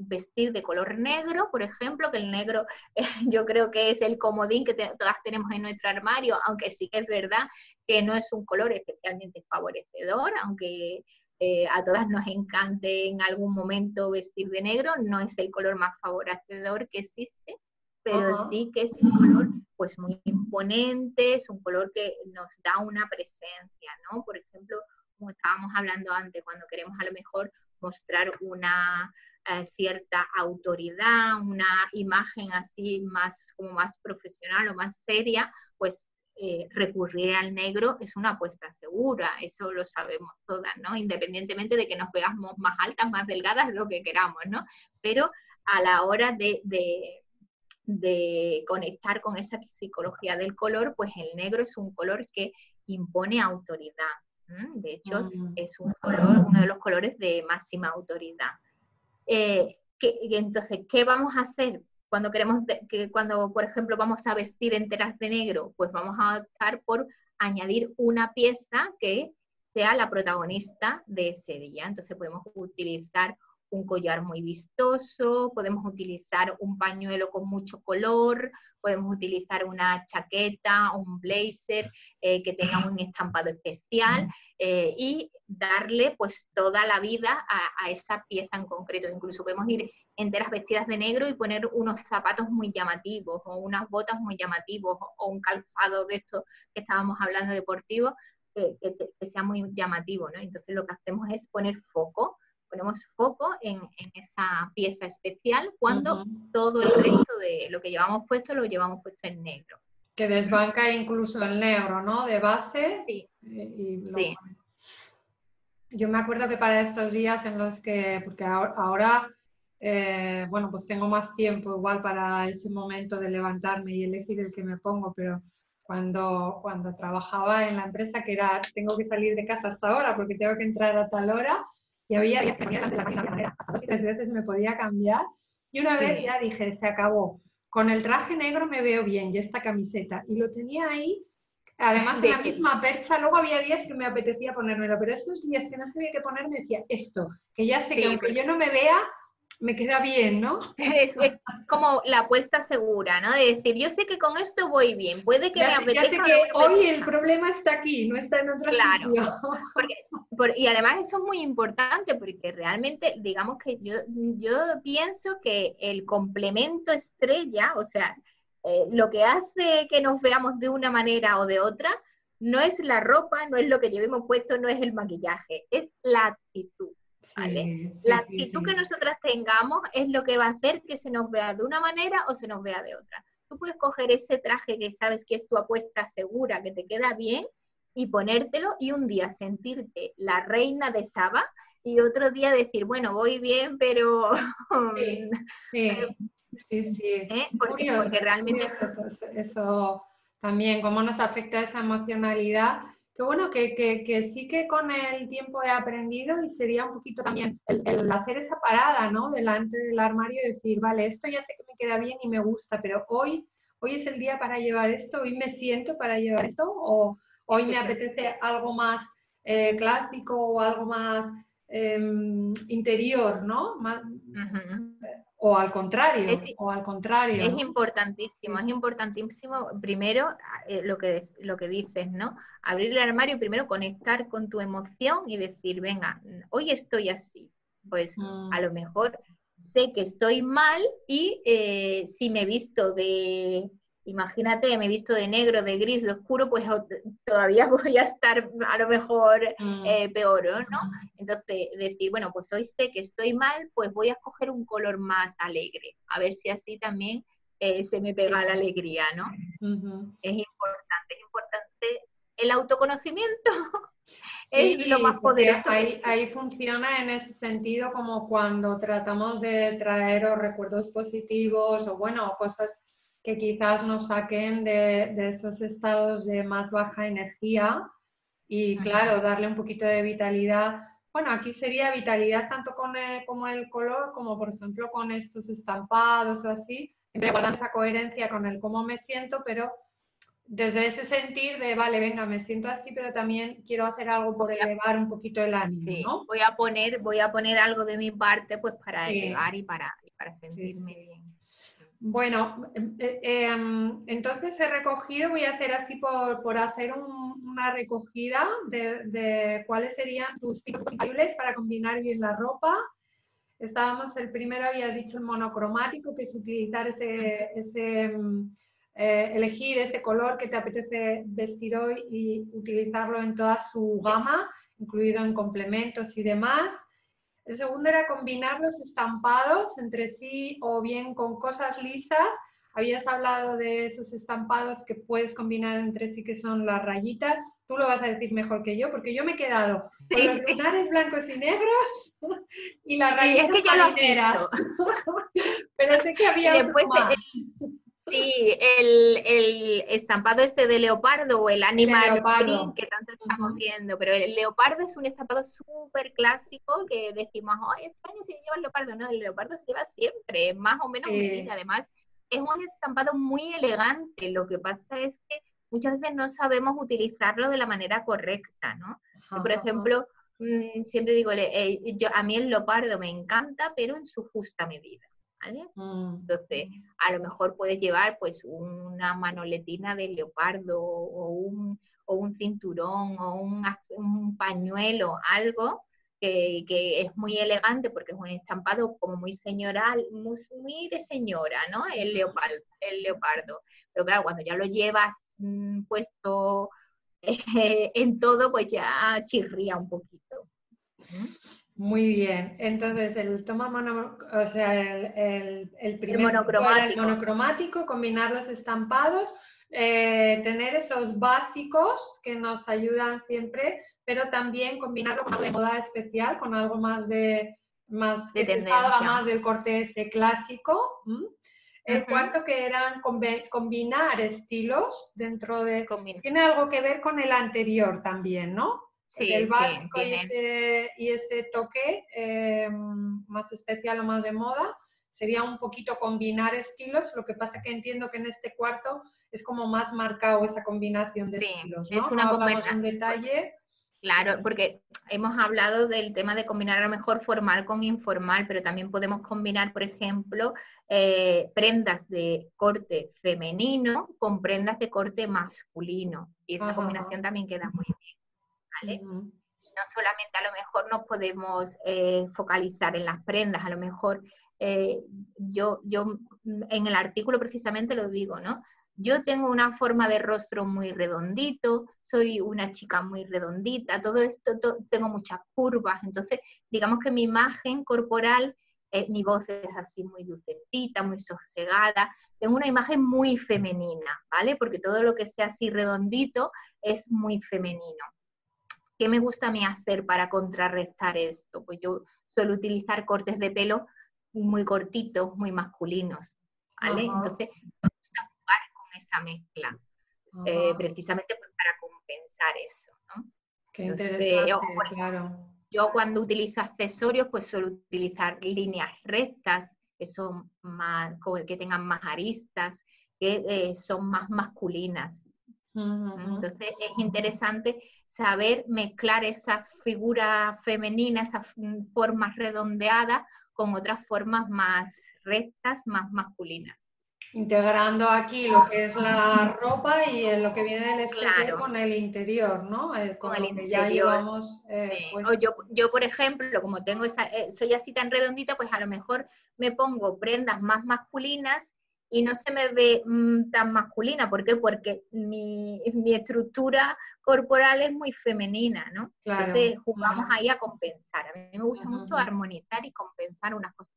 vestir de color negro, por ejemplo, que el negro yo creo que es el comodín que todas tenemos en nuestro armario, aunque sí que es verdad que no es un color especialmente favorecedor, aunque eh, a todas nos encante en algún momento vestir de negro, no es el color más favorecedor que existe, pero sí que es un color pues muy imponente, es un color que nos da una presencia, ¿no? Por ejemplo, como estábamos hablando antes, cuando queremos a lo mejor mostrar una eh, cierta autoridad, una imagen así más como más profesional o más seria, pues eh, recurrir al negro es una apuesta segura, eso lo sabemos todas, ¿no? Independientemente de que nos veamos más altas, más delgadas, lo que queramos, ¿no? Pero a la hora de de conectar con esa psicología del color, pues el negro es un color que impone autoridad. De hecho, mm. es un color, uno de los colores de máxima autoridad. Eh, entonces, ¿qué vamos a hacer cuando queremos, que cuando, por ejemplo, vamos a vestir enteras de negro? Pues vamos a optar por añadir una pieza que sea la protagonista de ese día. Entonces podemos utilizar un collar muy vistoso, podemos utilizar un pañuelo con mucho color, podemos utilizar una chaqueta, un blazer eh, que tenga un estampado especial eh, y darle pues toda la vida a, esa pieza en concreto. Incluso podemos ir enteras vestidas de negro y poner unos zapatos muy llamativos o unas botas muy llamativos o un calzado de esto que estábamos hablando deportivo que, que sea muy llamativo, ¿no? Entonces lo que hacemos es poner foco ponemos foco en, esa pieza especial cuando todo el resto de lo que llevamos puesto lo llevamos puesto en negro. Que desbanca incluso el negro, ¿no? De base. Sí. sí. Yo me acuerdo que para estos días en los que, porque ahora, eh, bueno, pues tengo más tiempo igual para ese momento de levantarme y elegir el que me pongo, pero cuando, cuando trabajaba en la empresa, que era, tengo que salir de casa hasta ahora porque tengo que entrar a tal hora, y había días que ponía la máquina de manera, tres veces me podía cambiar. Y una vez ya dije, se acabó. con el traje negro me veo bien y esta camiseta. Y lo tenía ahí, además de la misma percha. Luego había días que me apetecía ponérmelo, pero esos días que no sabía qué ponerme decía esto, que ya sé que aunque yo no me vea, me queda bien, ¿no? Es, como la apuesta segura, ¿no? De decir, yo sé que con esto voy bien, puede que me apetezca. Ya sé que hoy el problema está aquí, no está en otro claro, sitio. y además eso es muy importante porque realmente, digamos que yo, yo pienso que el complemento estrella, o sea, eh, lo que hace que nos veamos de una manera o de otra, no es la ropa, no es lo que llevemos puesto, no es el maquillaje, es la actitud la actitud que nosotras tengamos es lo que va a hacer que se nos vea de una manera o se nos vea de otra. Tú puedes coger ese traje que sabes que es tu apuesta segura, que te queda bien, y ponértelo y un día sentirte la reina de Saba y otro día decir, bueno, voy bien, pero... Sí, sí, sí. ¿Eh? Porque, realmente... eso también, cómo nos afecta esa emocionalidad Qué bueno, que, sí que con el tiempo he aprendido y sería un poquito también el, hacer esa parada, ¿no? Delante del armario y decir, vale, esto ya sé que me queda bien y me gusta, pero hoy, hoy es el día para llevar esto, hoy me siento para llevar esto, o hoy me apetece algo más eh, clásico o algo más em, interior, ¿no? Más, o al contrario, es, o al contrario. Es importantísimo, es importantísimo primero eh, lo, que, lo que dices, ¿no? Abrir el armario y primero conectar con tu emoción y decir, venga, hoy estoy así. Pues mm. a lo mejor sé que estoy mal y eh, si me he visto de imagínate, me he visto de negro, de gris, de oscuro, pues todavía voy a estar a lo mejor mm. eh, peor, ¿no? Entonces, decir, bueno, pues hoy sé que estoy mal, pues voy a escoger un color más alegre, a ver si así también eh, se me pega la alegría, ¿no? Es importante, es importante el autoconocimiento. es lo más poderoso. Ahí, ahí, funciona en ese sentido como cuando tratamos de traer recuerdos positivos o bueno, cosas que quizás nos saquen de, esos estados de más baja energía y claro, darle un poquito de vitalidad. Bueno, aquí sería vitalidad tanto con el, como el color, como por ejemplo con estos estampados o así, siempre guardando esa coherencia con el cómo me siento, pero desde ese sentir de, vale, venga, me siento así, pero también quiero hacer algo por elevar un poquito el ánimo, ¿no? Voy a poner, voy a poner algo de mi parte, pues para elevar y para, para sentirme bien. Bueno, eh, em, entonces he recogido, voy a hacer así por, hacer una recogida de, cuáles serían tus tipos posibles para combinar bien la ropa. Estábamos, el primero habías dicho el monocromático, que es utilizar ese, ese em, eh, elegir ese color que te apetece vestir hoy y utilizarlo en toda su gama, incluido en complementos y demás. El segundo era combinar los estampados entre sí o bien con cosas lisas. Habías hablado de esos estampados que puedes combinar entre sí, que son las rayitas. Tú lo vas a decir mejor que yo, porque yo me he quedado con los lunares blancos y negros y las rayitas es que Pero sé que había después Sí, el, estampado este de leopardo o el animal print que tanto estamos viendo, pero el leopardo es un estampado súper clásico que decimos, ay, este año se lleva el leopardo, no, el leopardo se lleva siempre, más o menos medida, además es un estampado muy elegante, lo que pasa es que muchas veces no sabemos utilizarlo de la manera correcta, ¿no? Por ejemplo, mm, siempre digo, eh, yo, a mí el leopardo me encanta, pero en su justa medida. Mm. Entonces, a lo mejor puedes llevar pues una manoletina de leopardo o un, o un cinturón o un, un pañuelo, algo que, que, es muy elegante porque es un estampado como muy señoral, muy, de señora, ¿no? El leopardo, el leopardo. Pero claro, cuando ya lo llevas mm, puesto en todo, pues ya chirría un poquito. Muy bien, entonces el toma mono, o sea, el, el, primer monocromático. monocromático, combinar los estampados, eh, tener esos básicos que nos ayudan siempre, pero también combinarlo con algo de moda especial, con algo más de más de más del corte ese clásico. El cuarto que eran combinar estilos dentro de... Tiene algo que ver con el anterior también, ¿no? Sí, el básico y, ese, toque eh, más especial o más de moda sería un poquito combinar estilos, lo que pasa que entiendo que en este cuarto es como más marcado esa combinación de estilos, ¿no? Es una combinación detalle. Claro, porque hemos hablado del tema de combinar a lo mejor formal con informal, pero también podemos combinar, por ejemplo, eh, prendas de corte femenino con prendas de corte masculino. Y esa combinación también queda muy ¿vale? No solamente a lo mejor nos podemos eh, focalizar en las prendas, a lo mejor eh, yo, yo en el artículo precisamente lo digo, ¿no? Yo tengo una forma de rostro muy redondito, soy una chica muy redondita, todo esto, tengo muchas curvas, entonces digamos que mi imagen corporal, eh, mi voz es así muy dulcecita, muy sosegada, tengo una imagen muy femenina, ¿vale? Porque todo lo que sea así redondito es muy femenino. ¿Qué me gusta a mí hacer para contrarrestar esto? Pues yo suelo utilizar cortes de pelo muy cortitos, muy masculinos, ¿vale? Entonces, me gusta jugar con esa mezcla, eh, precisamente pues para compensar eso, ¿no? Qué interesante, claro. Yo cuando utilizo accesorios, pues suelo utilizar líneas rectas, que son más, que tengan más aristas, que eh, son más masculinas. Entonces es interesante saber mezclar esa figura femenina, esas formas redondeadas con otras formas más rectas, más masculinas. Integrando aquí lo que es la ropa y lo que viene del exterior con el interior, ¿no? con, el interior. Eh, pues yo, yo, por ejemplo, como tengo esa, eh, soy así tan redondita, pues a lo mejor me pongo prendas más masculinas y no se me ve mm, tan masculina. ¿Por qué? Porque mi, estructura corporal es muy femenina, ¿no? Entonces jugamos ahí a compensar. A mí me gusta mucho armonizar y compensar unas cosas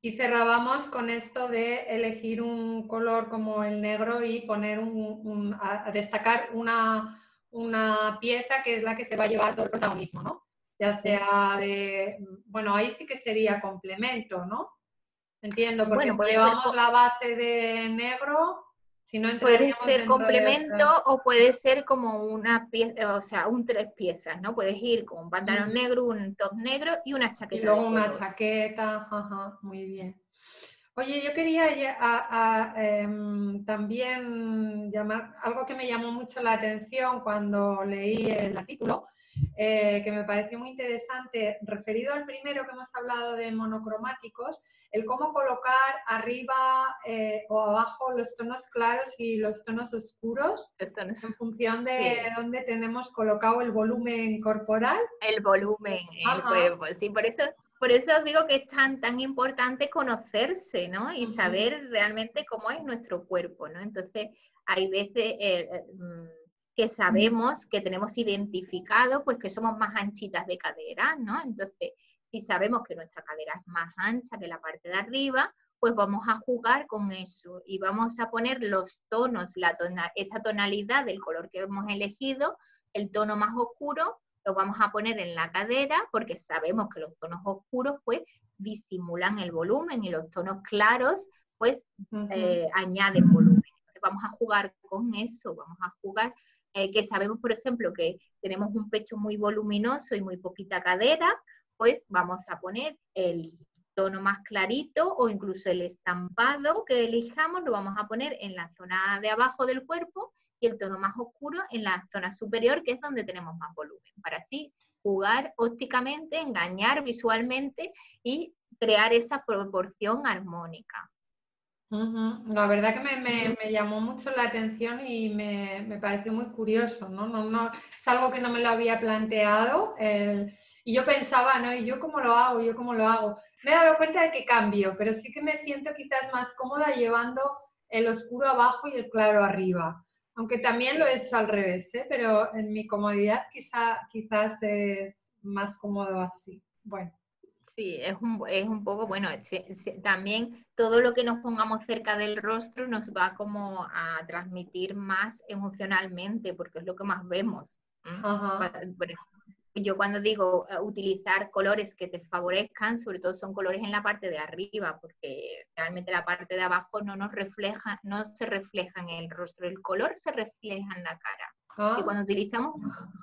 Y cerrábamos con esto de elegir un color como el negro y poner un, a destacar una, una pieza que es la que se va a llevar todo el protagonismo, ¿no? Ya sea de, bueno, ahí sí que sería complemento, ¿no? Entiendo, porque si llevamos la base de negro, si no Puede ser complemento o puede ser como una pieza, o sea, un tres piezas, ¿no? Puedes ir con un pantalón negro, un top negro y una chaqueta. Y luego una chaqueta, ajá, muy bien. Oye, yo quería em, también llamar algo que me llamó mucho la atención cuando leí el artículo, eh, que me pareció muy interesante, referido al primero que hemos hablado de monocromáticos, el cómo colocar arriba eh, o abajo los tonos claros y los tonos oscuros en función de dónde tenemos colocado el volumen corporal. El volumen, el cuerpo, sí, por eso por eso os digo que es tan, tan importante conocerse, ¿no? Y saber realmente cómo es nuestro cuerpo, ¿no? Entonces, hay veces, eh, mm, que sabemos que tenemos identificado, pues que somos más anchitas de cadera, ¿no? Entonces, si sabemos que nuestra cadera es más ancha que la parte de arriba, pues vamos a jugar con eso y vamos a poner los tonos, la esta tonalidad del color que hemos elegido, el tono más oscuro, lo vamos a poner en la cadera porque sabemos que los tonos oscuros pues disimulan el volumen y los tonos claros pues eh, añaden volumen. vamos a jugar con eso, vamos a jugar eh, que sabemos, por ejemplo, que tenemos un pecho muy voluminoso y muy poquita cadera, pues vamos a poner el tono más clarito o incluso el estampado que elijamos lo vamos a poner en la zona de abajo del cuerpo y el tono más oscuro en la zona superior, que es donde tenemos más volumen, para así jugar ópticamente, engañar visualmente y crear esa proporción armónica. La verdad que me, llamó mucho la atención y me, pareció muy curioso, ¿no? No, ¿no? Es algo que no me lo había planteado y yo pensaba, ¿no? ¿Y yo cómo lo hago? ¿Yo cómo lo hago? Me he dado cuenta de que cambio, pero sí que me siento quizás más cómoda llevando el oscuro abajo y el claro arriba. Aunque también lo he hecho al revés, ¿eh? Pero en mi comodidad quizá, quizás es más cómodo así. Bueno. Sí, es un, es un poco, bueno, también todo lo que nos pongamos cerca del rostro nos va como a transmitir más emocionalmente, porque es lo que más vemos. Yo cuando digo eh, utilizar colores que te favorezcan, sobre todo son colores en la parte de arriba, porque realmente la parte de abajo no nos refleja, no se refleja en el rostro, el color se refleja en la cara. Y ah. cuando utilizamos,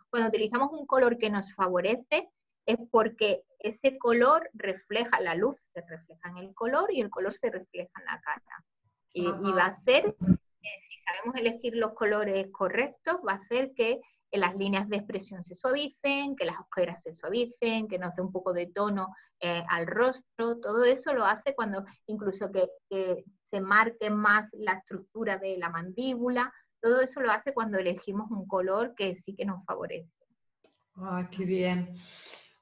cuando utilizamos un color que nos favorece, es porque ese color refleja, la luz se refleja en el color y el color se refleja en la cara. Y, va a hacer, eh, si sabemos elegir los colores correctos, va a hacer que las líneas de expresión se suavicen, que las ojeras se suavicen, que nos dé un poco de tono eh, al rostro, todo eso lo hace cuando incluso que, se marque más la estructura de la mandíbula, todo eso lo hace cuando elegimos un color que sí que nos favorece. Ah, qué bien.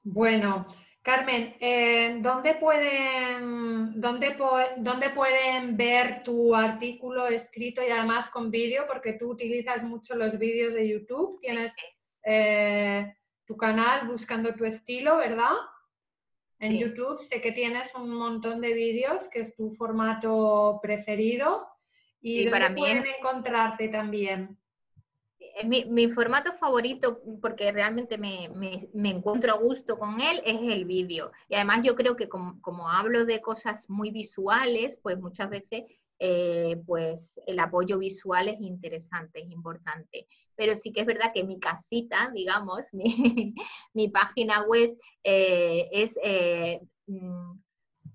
Bueno, Carmen, eh, ¿dónde, pueden, dónde, dónde, pueden ver tu artículo escrito y además con vídeo? Porque tú utilizas mucho los vídeos de YouTube, tienes eh, tu canal buscando tu estilo, ¿verdad? En YouTube sé que tienes un montón de vídeos, que es tu formato preferido. ¿Y, dónde para pueden encontrarte también? Mi, mi, formato favorito, porque realmente me, me, encuentro a gusto con él, es el vídeo. Y además yo creo que como, como hablo de cosas muy visuales, pues muchas veces eh, pues el apoyo visual es interesante, es importante. Pero sí que es verdad que mi casita, digamos, mi, mi página web eh, es eh, mm,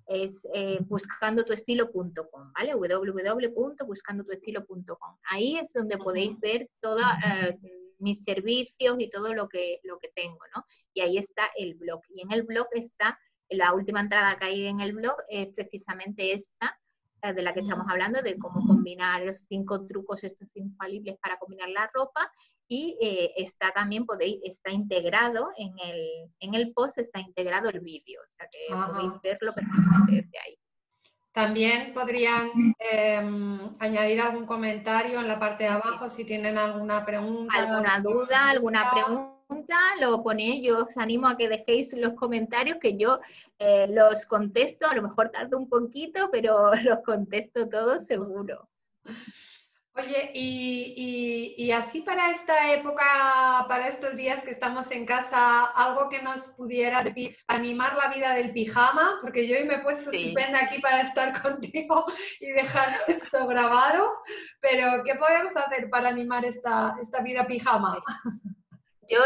es eh, buscandotuestilo.com, ¿vale? www.buscandotuestilo.com. Ahí es donde podéis ver todos eh, mis servicios y todo lo que, lo que tengo, ¿no? Y ahí está el blog. Y en el blog está, la última entrada que hay en el blog es precisamente esta, eh, de la que estamos hablando, de cómo combinar los cinco trucos estos infalibles para combinar la ropa y eh, está también, podéis, está integrado en el, en el post, está integrado el vídeo, o sea que podéis verlo perfectamente desde ahí. También podrían em, añadir algún comentario en la parte de abajo si tienen alguna pregunta. Alguna duda, alguna pregunta lo ponéis, yo os animo a que dejéis los comentarios que yo eh, los contesto, a lo mejor tardo un poquito, pero los contesto todos seguro. Oye, y, así para esta época, para estos días que estamos en casa, algo que nos pudiera animar la vida del pijama, porque yo hoy me he puesto estupenda aquí para estar contigo y dejar esto grabado, pero ¿qué podemos hacer para animar esta, esta vida pijama? Yo,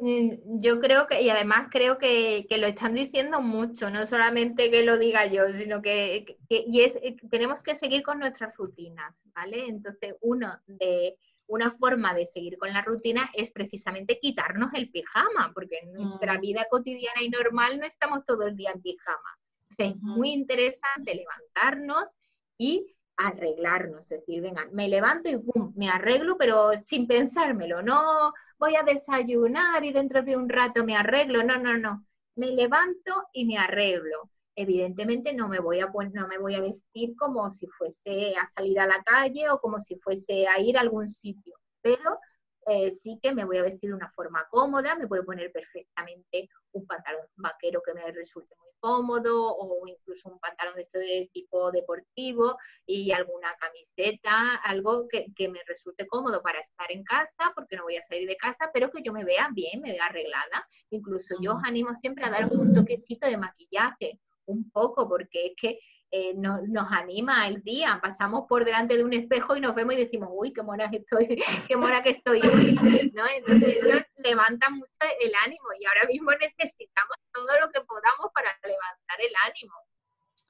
yo creo que, y además creo que, lo están diciendo mucho, no solamente que lo diga yo, sino que, y es, eh, tenemos que seguir con nuestras rutinas, ¿vale? Entonces, uno de, una forma de seguir con la rutina es precisamente quitarnos el pijama, porque en nuestra mm. vida cotidiana y normal no estamos todo el día en pijama. Entonces, es muy interesante levantarnos y arreglarnos, es decir, venga, me levanto y pum, me arreglo, pero sin pensármelo, no voy a desayunar y dentro de un rato me arreglo, no, no, no, me levanto y me arreglo. Evidentemente no me voy a no me voy a vestir como si fuese a salir a la calle o como si fuese a ir a algún sitio, pero eh, sí que me voy a vestir de una forma cómoda, me puedo poner perfectamente un pantalón vaquero que me resulte muy cómodo o incluso un pantalón de esto de tipo deportivo y alguna camiseta, algo que, que, me resulte cómodo para estar en casa porque no voy a salir de casa, pero que yo me vea bien, me vea arreglada. Incluso yo os animo siempre a dar un toquecito de maquillaje, un poco, porque es que eh, nos anima el día. Pasamos por delante de un espejo y nos vemos y decimos, uy, qué mora estoy, qué mora que estoy hoy, ¿no? Entonces eso levanta mucho el ánimo y ahora mismo necesitamos todo lo que podamos para levantar el ánimo.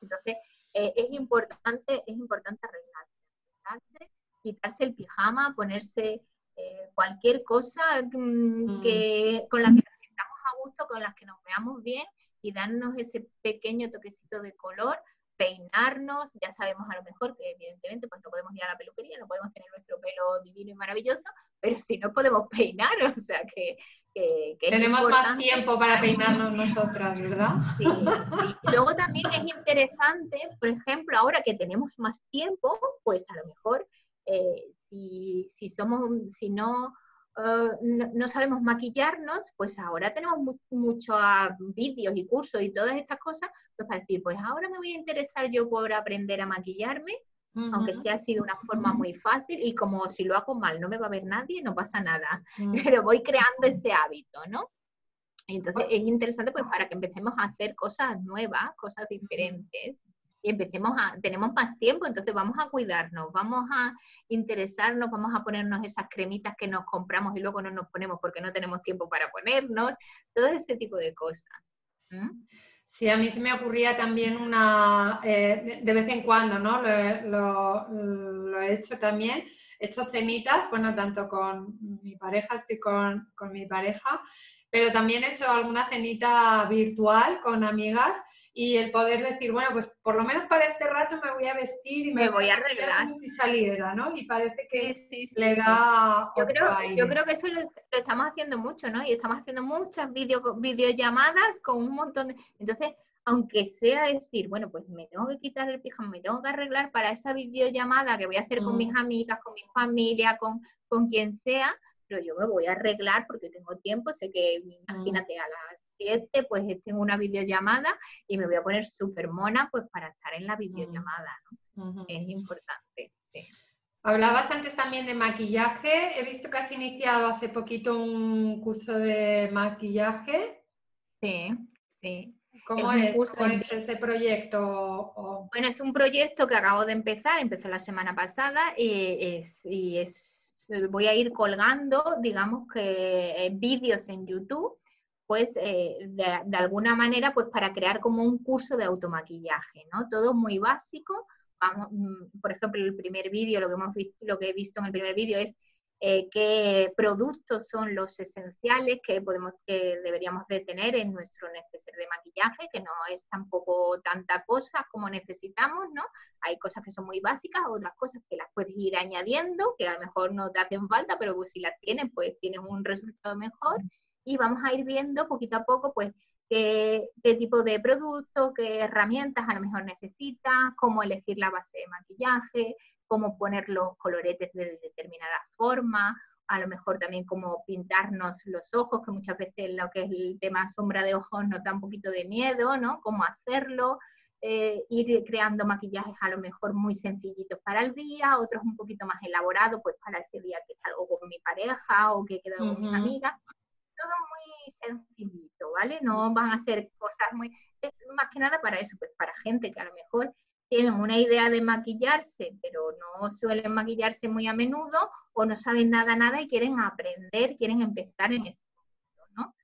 Entonces eh, es importante, es importante arreglarse, quitarse el pijama, ponerse eh, cualquier cosa mm, que, mm. con la que nos sintamos a gusto, con las que nos veamos bien y darnos ese pequeño color peinarnos, ya sabemos a lo mejor que evidentemente pues no podemos ir a la peluquería, no podemos tener nuestro pelo divino y maravilloso, pero sí no podemos peinar, o sea que... Tenemos más tiempo para peinarnos nosotras, ¿verdad? Sí, sí. Luego también es interesante, por ejemplo, ahora que tenemos más tiempo, pues a lo mejor eh, si, si somos, si no eh, no, sabemos maquillarnos, pues ahora tenemos muchos ah, vídeos y cursos y todas estas cosas, pues para decir, pues ahora me voy a interesar yo por aprender a maquillarme, aunque sea así de una forma muy fácil y como si lo hago mal no me va a ver nadie, no pasa nada, mm. pero voy creando ese hábito, ¿no? Entonces es interesante pues para que empecemos a hacer cosas nuevas, cosas diferentes, empecemos a, tenemos más tiempo, entonces vamos a cuidarnos, vamos a interesarnos, vamos a ponernos esas cremitas que nos compramos y luego no nos ponemos porque no tenemos tiempo para ponernos, todo ese tipo de cosas. ¿Mm? Sí, a mí se me ocurría también una, eh, de vez en cuando, ¿no? Lo, he hecho también, he hecho cenitas, bueno, tanto con mi pareja, estoy con, con mi pareja, pero también he hecho alguna cenita virtual con amigas y el poder decir, bueno, pues por lo menos para este rato me voy a vestir y me, voy a arreglar. Como si saliera, ¿no? Y parece que le da yo creo, Yo creo que eso lo, estamos haciendo mucho, ¿no? Y estamos haciendo muchas video, videollamadas con un montón de... Entonces, aunque sea decir, bueno, pues me tengo que quitar el pijama, me tengo que arreglar para esa videollamada que voy a hacer con mis mm. amigas, con mi familia, con, con quien sea, pero yo me voy a arreglar porque tengo tiempo, sé que, mm. imagínate, a las pues tengo una videollamada y me voy a poner súper mona pues para estar en la videollamada, ¿no? Es importante, Hablabas antes también de maquillaje. He visto que has iniciado hace poquito un curso de maquillaje. Sí, sí. ¿Cómo es, ese proyecto? Bueno, es un proyecto que acabo de empezar, empezó la semana pasada y es, y es voy a ir colgando, digamos que eh, vídeos en YouTube pues eh, de, alguna manera, pues para crear como un curso de automaquillaje, ¿no? Todo muy básico. Vamos, mm, por ejemplo, el primer vídeo, lo que hemos visto, lo que he visto en el primer vídeo es eh, qué productos son los esenciales que podemos, que deberíamos de tener en nuestro neceser de maquillaje, que no es tampoco tanta cosa como necesitamos, ¿no? Hay cosas que son muy básicas, otras cosas que las puedes ir añadiendo, que a lo mejor no te hacen falta, pero pues si las tienes, pues tienes un resultado mejor y vamos a ir viendo poquito a poco, pues, qué, tipo de producto, qué herramientas a lo mejor necesitas, cómo elegir la base de maquillaje, cómo poner los coloretes de determinada forma, a lo mejor también cómo pintarnos los ojos, que muchas veces lo que es el tema sombra de ojos nos da un poquito de miedo, ¿no? Cómo hacerlo, eh, ir creando maquillajes a lo mejor muy sencillitos para el día, otros un poquito más elaborados, pues para ese día que salgo con mi pareja o que he quedado con mis amigas todo muy sencillito, ¿vale? No van a hacer cosas muy... Es más que nada para eso, pues para gente que a lo mejor tienen una idea de maquillarse, pero no suelen maquillarse muy a menudo o no saben nada, nada y quieren aprender, quieren empezar en eso, ¿no?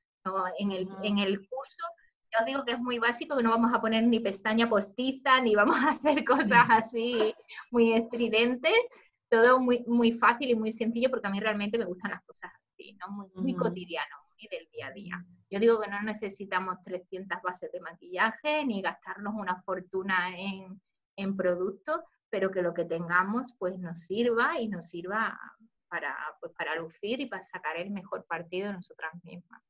en, el, en el curso yo os digo que es muy básico, que no vamos a poner ni pestaña postiza, ni vamos a hacer cosas así muy estridentes, todo muy, muy fácil y muy sencillo porque a mí realmente me gustan las cosas así, ¿no? Muy, muy cotidiano del día a día. Yo digo que no necesitamos 300 bases de maquillaje ni gastarnos una fortuna en, en productos, pero que lo que tengamos pues nos sirva y nos sirva para, pues, para lucir y para sacar el mejor partido de nosotras mismas.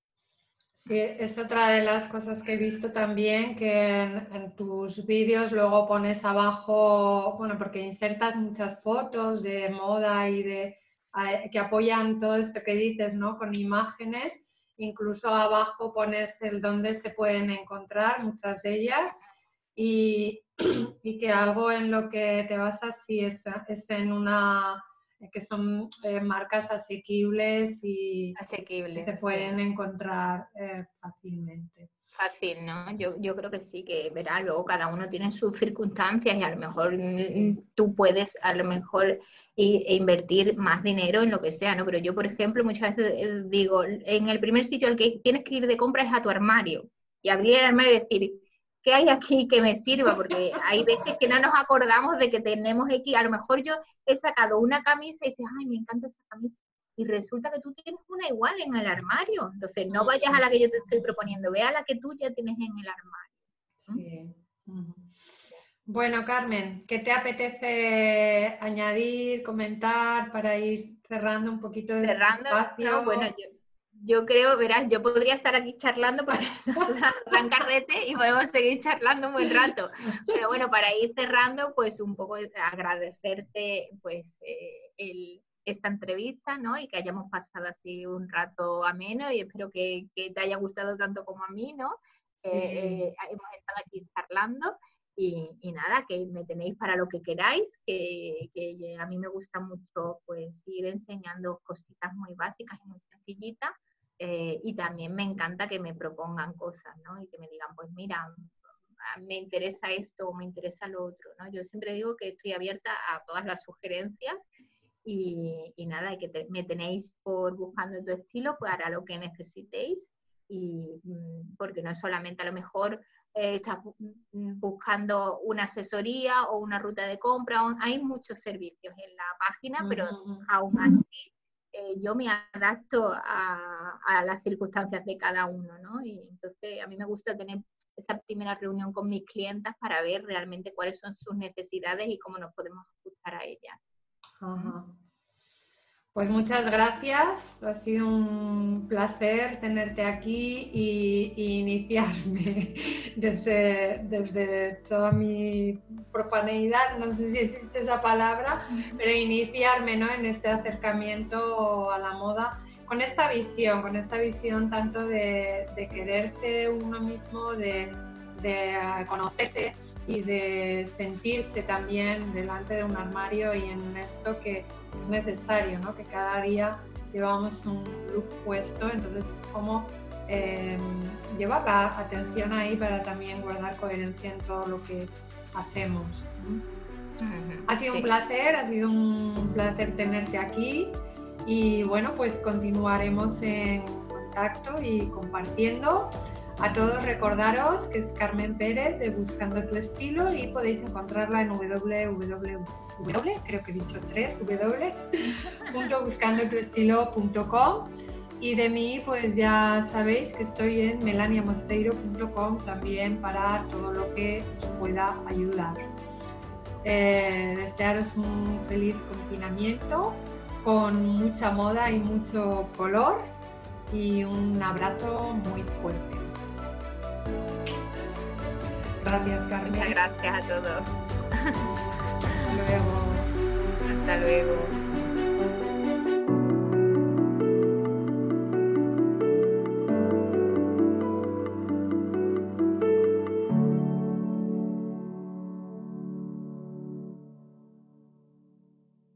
Sí, es otra de las cosas que he visto también, que en, tus vídeos luego pones abajo, bueno, porque insertas muchas fotos de moda y de que apoyan todo esto que dices, ¿no? Con imágenes Incluso abajo pones el dónde se pueden encontrar, muchas de ellas, y, que algo en lo que te basas sí es, es en una que son eh, marcas asequibles y asequibles, se pueden encontrar eh, fácilmente fácil, ¿no? Yo, yo creo que sí, que verá, luego cada uno tiene sus circunstancias y a lo mejor mm, tú puedes a lo mejor e invertir más dinero en lo que sea, ¿no? Pero yo, por ejemplo, muchas veces eh, digo, en el primer sitio al que tienes que ir de compra es a tu armario y abrir el armario y decir, ¿qué hay aquí que me sirva? Porque hay veces que no nos acordamos de que tenemos aquí, a lo mejor yo he sacado una camisa y dices, ay, me encanta esa camisa y resulta que tú tienes una igual en el armario. Entonces, no vayas a la que yo te estoy proponiendo, ve a la que tú ya tienes en el armario. Bueno, Carmen, ¿qué te apetece añadir, comentar para ir cerrando un poquito de este cerrando, espacio? bueno, yo, creo, verás, yo podría estar aquí charlando porque nos dan carrete y podemos seguir charlando un buen rato. Pero bueno, para ir cerrando, pues un poco agradecerte pues eh, el esta entrevista, ¿no? Y que hayamos pasado así un rato ameno y espero que, te haya gustado tanto como a mí, ¿no? Eh, eh, hemos estado aquí charlando y, nada, que me tenéis para lo que queráis, que, a mí me gusta mucho pues ir enseñando cositas muy básicas y muy sencillitas eh, y también me encanta que me propongan cosas, ¿no? Y que me digan, pues mira, me interesa esto o me interesa lo otro, ¿no? Yo siempre digo que estoy abierta a todas las sugerencias y, nada, que me tenéis por buscando tu estilo para lo que necesitéis y mm, porque no es solamente a lo mejor eh, estás mm, buscando una asesoría o una ruta de compra, hay muchos servicios en la página, pero aún así eh, yo me adapto a, a, las circunstancias de cada uno, ¿no? Y entonces a mí me gusta tener esa primera reunión con mis clientas para ver realmente cuáles son sus necesidades y cómo nos podemos ajustar a ellas. Pues muchas gracias, ha sido un placer tenerte aquí y, iniciarme desde, desde, toda mi profaneidad, no sé si existe esa palabra, pero iniciarme ¿no? en este acercamiento a la moda con esta visión, con esta visión tanto de, quererse uno mismo, de, de conocerse y de sentirse también delante de un armario y en esto que es necesario, ¿no? que cada día llevamos un look puesto, entonces cómo eh, llevar la atención ahí para también guardar coherencia en todo lo que hacemos. Ha sido un placer, ha sido un placer tenerte aquí y bueno, pues continuaremos en contacto y compartiendo. A todos recordaros que es Carmen Pérez de Buscando tu Estilo y podéis encontrarla en www, creo que he dicho y de mí pues ya sabéis que estoy en melaniamosteiro.com también para todo lo que os pueda ayudar. Eh, desearos un feliz confinamiento con mucha moda y mucho color y un abrazo muy fuerte. Gracias, Carmen. Muchas gracias a todos. Hasta luego. Hasta luego.